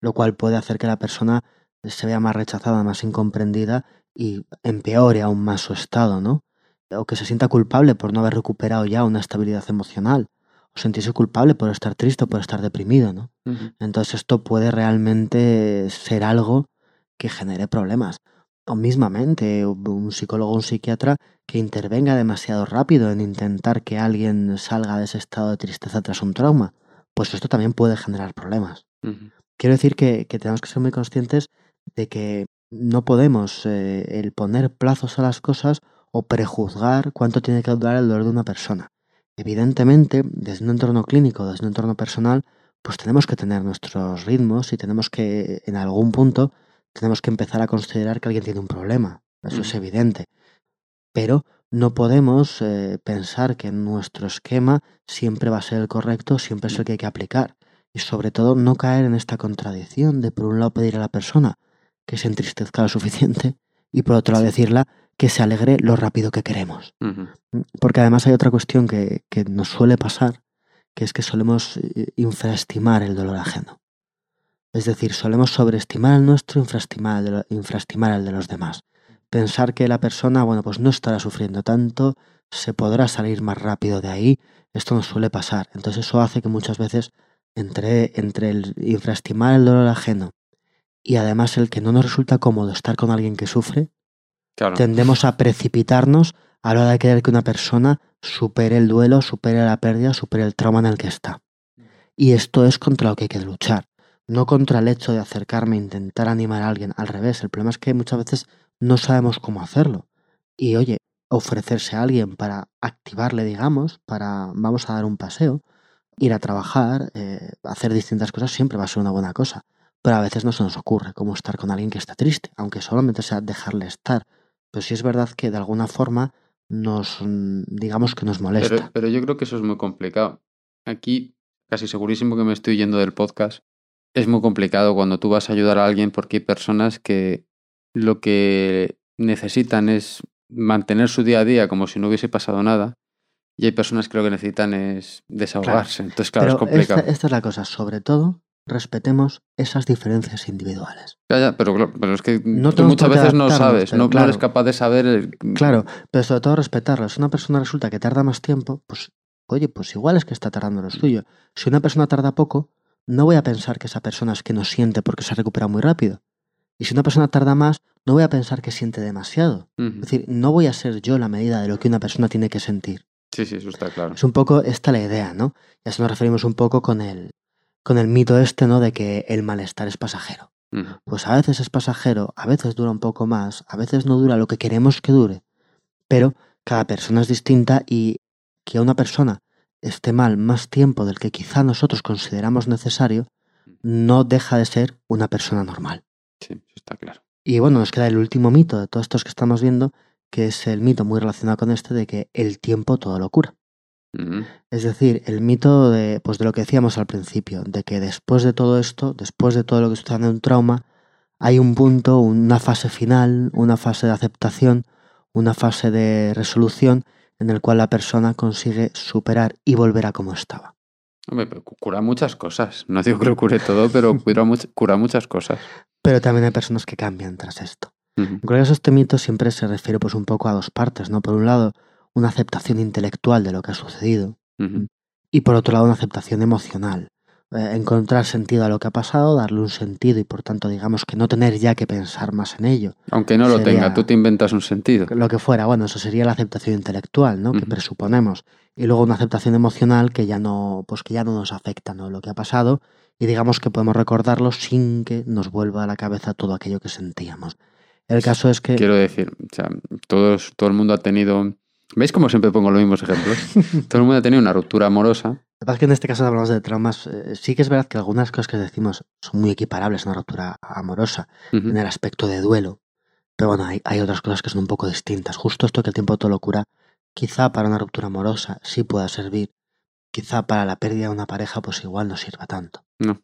lo cual puede hacer que la persona se vea más rechazada, más incomprendida y empeore aún más su estado, ¿no? O que se sienta culpable por no haber recuperado ya una estabilidad emocional, o sentirse culpable por estar triste o por estar deprimido, ¿no? Entonces esto puede realmente ser algo que genere problemas. O mismamente un psicólogo o un psiquiatra que intervenga demasiado rápido en intentar que alguien salga de ese estado de tristeza tras un trauma, pues esto también puede generar problemas. Quiero decir que, que tenemos que ser muy conscientes de que no podemos eh, el poner plazos a las cosas o prejuzgar cuánto tiene que durar el dolor de una persona. Evidentemente, desde un entorno clínico, desde un entorno personal, pues tenemos que tener nuestros ritmos y tenemos que, en algún punto, tenemos que empezar a considerar que alguien tiene un problema. Eso es Ujú. evidente. Pero no podemos eh, pensar que nuestro esquema siempre va a ser el correcto, siempre es el que hay que aplicar. Y sobre todo no caer en esta contradicción de por un lado pedir a la persona que se entristezca lo suficiente y por otro lado decirla que se alegre lo rápido que queremos. Ujú. Porque además hay otra cuestión que, que nos suele pasar, que es que solemos eh, infraestimar el dolor ajeno. Es decir, solemos sobreestimar el nuestro, infraestimar el, de lo- infraestimar el de los demás. Pensar que la persona, bueno, pues no estará sufriendo tanto, se podrá salir más rápido de ahí, esto nos suele pasar. Entonces eso hace que muchas veces entre, entre el infraestimar el dolor ajeno y además el que no nos resulta cómodo estar con alguien que sufre, Claro. tendemos a precipitarnos a la hora de querer que una persona supere el duelo, supere la pérdida, supere el trauma en el que está. Y esto es contra lo que hay que luchar, no contra el hecho de acercarme e intentar animar a alguien. Al revés, el problema es que muchas veces no sabemos cómo hacerlo. Y oye, ofrecerse a alguien para activarle, digamos, para vamos a dar un paseo, ir a trabajar, eh, hacer distintas cosas, siempre va a ser una buena cosa. Pero a veces no se nos ocurre cómo estar con alguien que está triste, aunque solamente sea dejarle estar. Pero sí es verdad que de alguna forma nos, mm, digamos que nos molesta. Pero, pero yo creo que eso es muy complicado. Aquí, casi segurísimo que me estoy yendo del podcast. Es muy complicado cuando tú vas a ayudar a alguien porque hay personas que lo que necesitan es mantener su día a día como si no hubiese pasado nada. Y hay personas que lo que necesitan es desahogarse. Entonces, claro, es complicado. esta, esta es la cosa, sobre todo respetemos esas diferencias individuales. Ya, ya, pero, claro, pero es que No tú muchas veces no sabes, no, no claro. eres capaz de saber. el- Claro, pero sobre todo respetarlo. Si una persona resulta que tarda más tiempo, pues oye, pues igual es que está tardando lo suyo. Si una persona tarda poco, no voy a pensar que esa persona es que no siente porque se recupera muy rápido. Y si una persona tarda más, no voy a pensar que siente demasiado. Es decir, no voy a ser yo la medida de lo que una persona tiene que sentir. Sí, sí, eso está claro. Es un poco esta la idea, ¿no? Y a eso nos referimos un poco con el, con el mito este, ¿no? De que el malestar es pasajero. Pues a veces es pasajero, a veces dura un poco más, a veces no dura lo que queremos que dure. Pero cada persona es distinta y que una persona esté mal más tiempo del que quizá nosotros consideramos necesario, no deja de ser una persona normal. Sí, está claro. Y bueno, nos queda el último mito de todos estos que estamos viendo, que es el mito muy relacionado con este de que el tiempo todo lo cura. Ujú. Es decir, el mito de, pues de lo que decíamos al principio, de que después de todo esto, después de todo lo que sucede en un trauma, hay un punto, una fase final, una fase de aceptación, una fase de resolución en el cual la persona consigue superar y volver a como estaba. Hombre, pero cu- cura muchas cosas. No digo que lo cure todo, pero *laughs* cura, cura muchas cosas. Pero también hay personas que cambian tras esto. Ujú. En cualquier caso, este mito siempre se refiere pues un poco a dos partes, ¿no? Por un lado, una aceptación intelectual de lo que ha sucedido y por otro lado una aceptación emocional. Eh, encontrar sentido a lo que ha pasado, darle un sentido y por tanto digamos que no tener ya que pensar más en ello. Aunque no lo tenga, tú te inventas un sentido. Lo que fuera, bueno, eso sería la aceptación intelectual, ¿no? Que presuponemos. Y luego una aceptación emocional que ya no, pues que ya no nos afecta, ¿no? Lo que ha pasado y digamos que podemos recordarlo sin que nos vuelva a la cabeza todo aquello que sentíamos. El caso es que... Quiero decir, o sea, todos, todo el mundo ha tenido... ¿Veis cómo siempre pongo los mismos ejemplos? *laughs* todo el mundo ha tenido una ruptura amorosa. Pasa es que en este caso hablamos de traumas. eh, sí que es verdad que algunas cosas que decimos son muy equiparables a una ruptura amorosa en el aspecto de duelo. Pero bueno, hay, hay otras cosas que son un poco distintas. Justo esto que el tiempo todo lo cura, quizá para una ruptura amorosa sí pueda servir. Quizá para la pérdida de una pareja, pues igual no sirva tanto. No.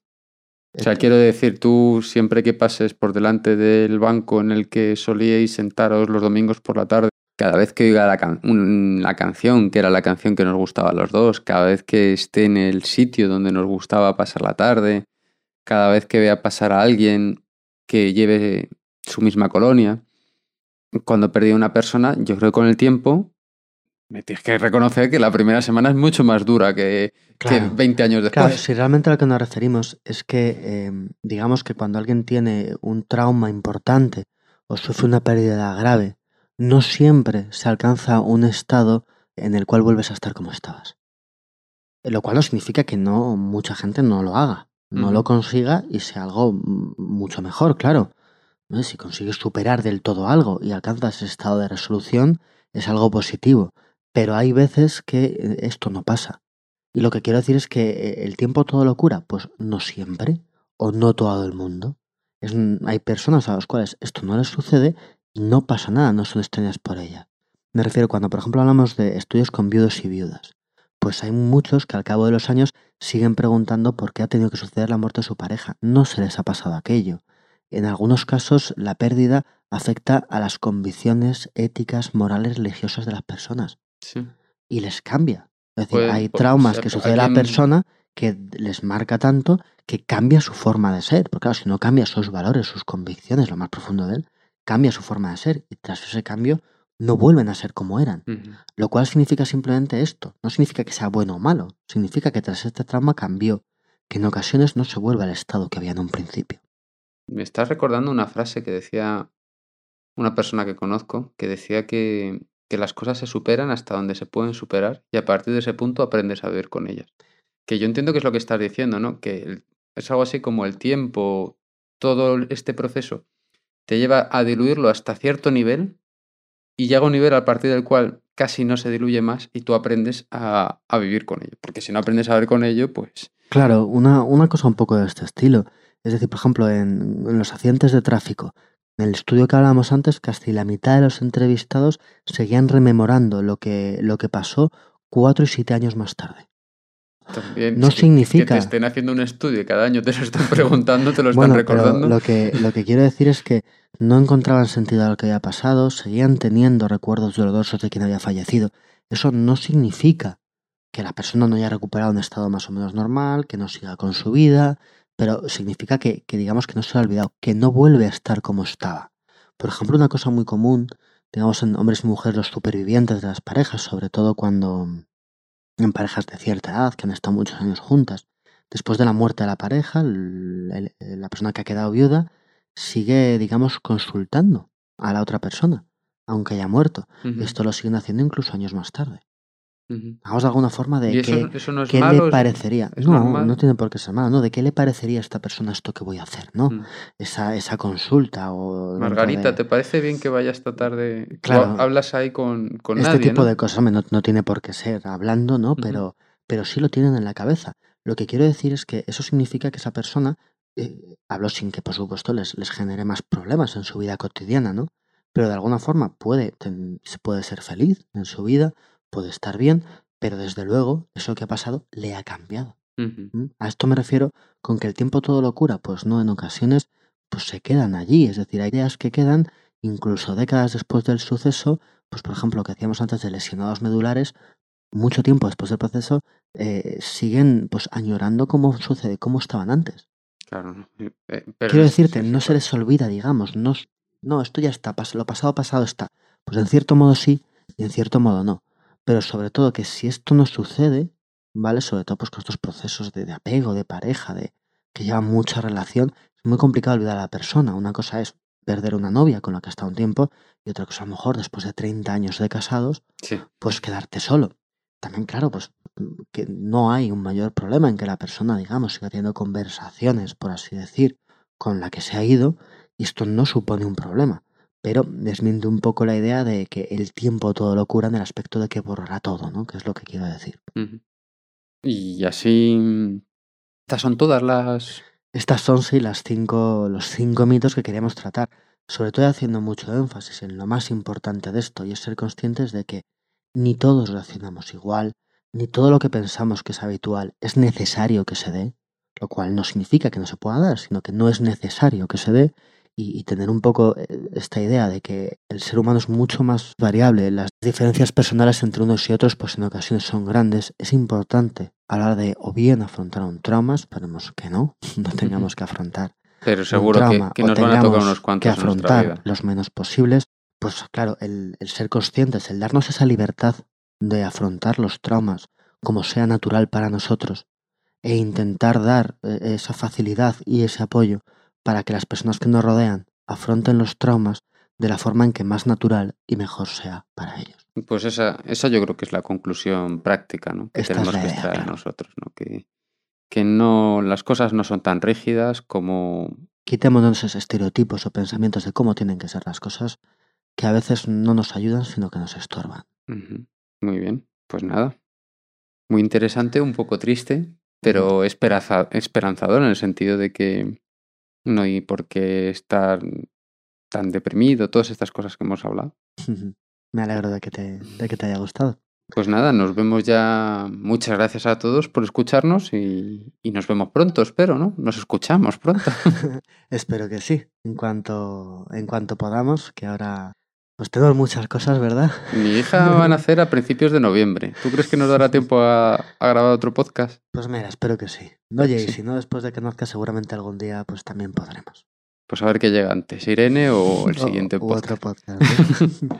O sea, quiero decir, tú siempre que pases por delante del banco en el que solíais sentaros los domingos por la tarde, cada vez que oiga la, can- un- la canción, que era la canción que nos gustaba a los dos, cada vez que esté en el sitio donde nos gustaba pasar la tarde, cada vez que vea pasar a alguien que lleve su misma colonia, cuando perdí a una persona, yo creo que con el tiempo me tienes que reconocer que la primera semana es mucho más dura que, que Claro. 20 años después. Claro, si realmente a lo que nos referimos es que, eh, digamos que cuando alguien tiene un trauma importante o sufre una pérdida grave, no siempre se alcanza un estado en el cual vuelves a estar como estabas. Lo cual no significa que no mucha gente no lo haga, no lo consiga y sea algo mucho mejor, claro. ¿No? Si consigues superar del todo algo y alcanzas ese estado de resolución, es algo positivo. Pero hay veces que eh, esto no pasa. Y lo que quiero decir es que eh, el tiempo todo lo cura, pues no siempre, o no todo el mundo. Es hay personas a las cuales esto no les sucede no pasa nada, no son extrañas por ella. Me refiero cuando, por ejemplo, hablamos de estudios con viudos y viudas. Pues hay muchos que al cabo de los años siguen preguntando por qué ha tenido que suceder la muerte de su pareja. No se les ha pasado aquello. En algunos casos, la pérdida afecta a las convicciones éticas, morales, religiosas de las personas Sí. y les cambia. Es decir, Puede- hay traumas ser, que sucede a la persona que les marca tanto que cambia su forma de ser. Porque claro, si no cambia sus valores, sus convicciones, lo más profundo de él, cambia su forma de ser. Y tras ese cambio no vuelven a ser como eran. Lo cual significa simplemente esto. No significa que sea bueno o malo. Significa que tras este trauma cambió. Que en ocasiones no se vuelve al estado que había en un principio. Me estás recordando una frase que decía una persona que conozco, que decía que, que las cosas se superan hasta donde se pueden superar y a partir de ese punto aprendes a vivir con ellas. Que yo entiendo que es lo que estás diciendo, ¿no? Que es algo así como el tiempo, todo este proceso te lleva a diluirlo hasta cierto nivel y llega un nivel a partir del cual casi no se diluye más y tú aprendes a, vivir con ello. Porque si no aprendes a vivir con ello, pues... Claro, una, una cosa un poco de este estilo. Es decir, por ejemplo, en, en los accidentes de tráfico, en el estudio que hablábamos antes, casi la mitad de los entrevistados seguían rememorando lo que, lo que pasó cuatro y siete años más tarde. También No que- Que significa- te estén haciendo un estudio y cada año te lo están *laughs* preguntando, te lo están Bueno, recordando. lo que, lo que quiero decir es que no encontraban sentido a lo que había pasado, seguían teniendo recuerdos dolorosos de quien había fallecido. Eso no significa que la persona no haya recuperado un estado más o menos normal, que no siga con su vida, pero significa que, que digamos que no se lo ha olvidado, que no vuelve a estar como estaba. Por ejemplo, una cosa muy común, digamos en hombres y mujeres, los supervivientes de las parejas, sobre todo cuando en parejas de cierta edad, que han estado muchos años juntas, después de la muerte de la pareja, el- el- la persona que ha quedado viuda sigue, digamos, consultando a la otra persona, aunque haya muerto. Esto lo siguen haciendo incluso años más tarde. Hagamos de alguna forma de ¿Y eso, qué, eso no es qué malo? le parecería. es no, normal? no tiene por qué ser malo, ¿no? ¿De qué le parecería a esta persona esto que voy a hacer, no? Mm. Esa, esa consulta o... Margarita, de- ¿te parece bien que vaya esta tarde? Claro. hablas ahí con, con este nadie, tipo ¿no? de cosas, hombre, no, no tiene por qué ser hablando, ¿no? Pero, pero sí lo tienen en la cabeza. Lo que quiero decir es que eso significa que esa persona, eh, hablo sin que por supuesto les, les genere más problemas en su vida cotidiana, ¿no? Pero de alguna forma puede, ten- puede ser feliz en su vida, puede estar bien, pero desde luego eso que ha pasado le ha cambiado. Ujú. ¿m? A esto me refiero con que el tiempo todo lo cura, pues no, en ocasiones pues se quedan allí, es decir, hay ideas que quedan incluso décadas después del suceso, pues por ejemplo lo que decíamos antes de lesionados medulares, mucho tiempo después del proceso eh, siguen pues añorando cómo sucede, cómo estaban antes. Claro. Eh, pero Quiero decirte, no se les olvida, digamos, no, no, esto ya está, lo pasado pasado está. Pues en cierto modo sí y en cierto modo no. Pero sobre todo que si esto no sucede, ¿vale? Sobre todo pues con estos procesos de, de apego, de pareja, de que llevan mucha relación, es muy complicado olvidar a la persona. Una cosa es perder una novia con la que has estado un tiempo y otra cosa a lo mejor después de 30 años de casados, Sí. pues quedarte solo. También, claro, pues que no hay un mayor problema en que la persona, digamos, siga teniendo conversaciones, por así decir, con la que se ha ido, y esto no supone un problema. Pero desmiente un poco la idea de que el tiempo todo lo cura en el aspecto de que borrará todo, ¿no? Que es lo que quiero decir. Y así. Estas son todas las. Estas son sí las cinco, los cinco mitos que queríamos tratar, sobre todo haciendo mucho énfasis en lo más importante de esto y es ser conscientes de que ni todos reaccionamos igual, ni todo lo que pensamos que es habitual es necesario que se dé, lo cual no significa que no se pueda dar, sino que no es necesario que se dé y, y tener un poco eh, esta idea de que el ser humano es mucho más variable, las diferencias personales entre unos y otros pues en ocasiones son grandes, es importante hora de o bien afrontar un trauma, esperemos que no, *laughs* no tengamos que afrontar Pero un seguro que, trauma que o nos van a tocar tengamos unos que cuantos en nuestra afrontar vida. los menos posibles, pues claro, el, el ser conscientes, el darnos esa libertad de afrontar los traumas como sea natural para nosotros e intentar dar eh, esa facilidad y ese apoyo para que las personas que nos rodean afronten los traumas de la forma en que más natural y mejor sea para ellos. Pues esa, esa yo creo que es la conclusión práctica, ¿no? Que Esta tenemos que extraer claro. nosotros, ¿no? Que, que no, las cosas no son tan rígidas como Quitémonos esos estereotipos o pensamientos de cómo tienen que ser las cosas que a veces no nos ayudan sino que nos estorban. Muy bien, pues nada. Muy interesante, un poco triste, pero esperanza- esperanzador en el sentido de que no hay por qué estar tan deprimido, todas estas cosas que hemos hablado. Me alegro de que te, de que te haya gustado. Pues nada, nos vemos ya. Muchas gracias a todos por escucharnos y, y nos vemos pronto, espero, ¿no? Nos escuchamos pronto. *laughs* Espero que sí, en cuanto, en cuanto podamos, que ahora pues tenemos muchas cosas, ¿verdad? Mi hija va a nacer a principios de noviembre. ¿Tú crees que nos dará *laughs* tiempo a, a grabar otro podcast? Pues mira, espero que sí. Oye, y Sí. si no, después de que nazca, seguramente algún día pues también podremos. Pues a ver qué llega antes, Irene o el *laughs* O- siguiente otro podcast. podcast. ¿no? *laughs*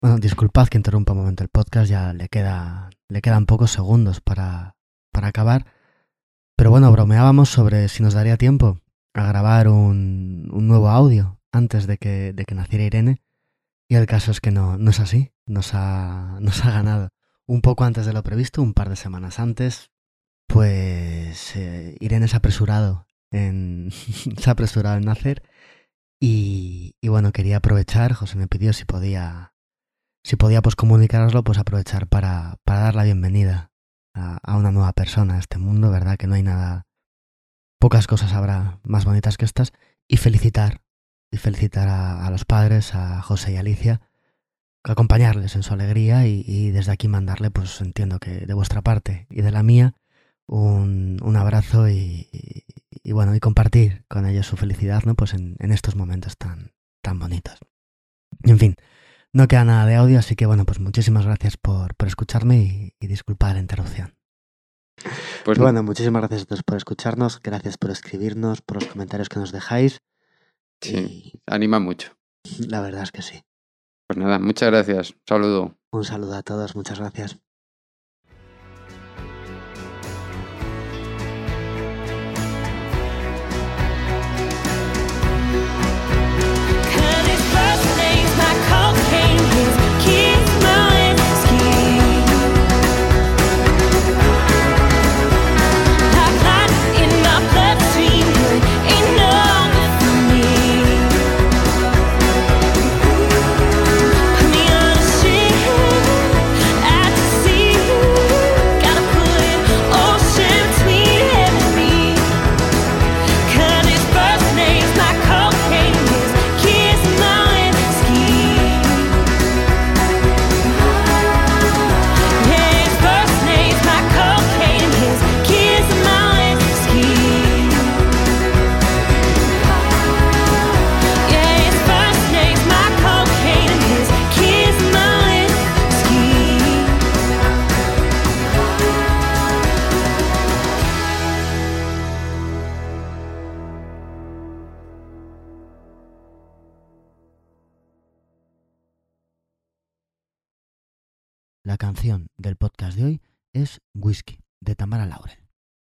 bueno, disculpad que interrumpa un momento el podcast, ya le, queda, le quedan pocos segundos para, para acabar. Pero bueno, bromeábamos sobre si nos daría tiempo a grabar un, un nuevo audio antes de que, de que naciera Irene. Y el caso es que no, no es así. Nos ha, nos ha ganado un poco antes de lo previsto, un par de semanas antes. Pues eh, Irene se ha apresurado en, *laughs* se apresurado en nacer. Y, y bueno, quería aprovechar, José me pidió si podía, si podía pues comunicároslo, pues aprovechar para, para dar la bienvenida a, a una nueva persona a este mundo, ¿verdad? Que no hay nada, pocas cosas habrá más bonitas que estas. Y felicitar, y felicitar a, a los padres, a José y Alicia, acompañarles en su alegría y, y desde aquí mandarle, pues entiendo que de vuestra parte y de la mía, un, un abrazo y, y- y bueno, y compartir con ellos su felicidad, ¿no? Pues en, en estos momentos tan, tan bonitos. Y en fin, no queda nada de audio, así que bueno, pues muchísimas gracias por, por escucharme y, y disculpad la interrupción. Pues bueno, muchísimas gracias a todos por escucharnos, gracias por escribirnos, por los comentarios que nos dejáis. Sí, anima mucho. La verdad es que sí. Pues nada, muchas gracias. Saludo. Un saludo a todos, muchas gracias. La canción del podcast de hoy es Whisky, de Tamara Laurel.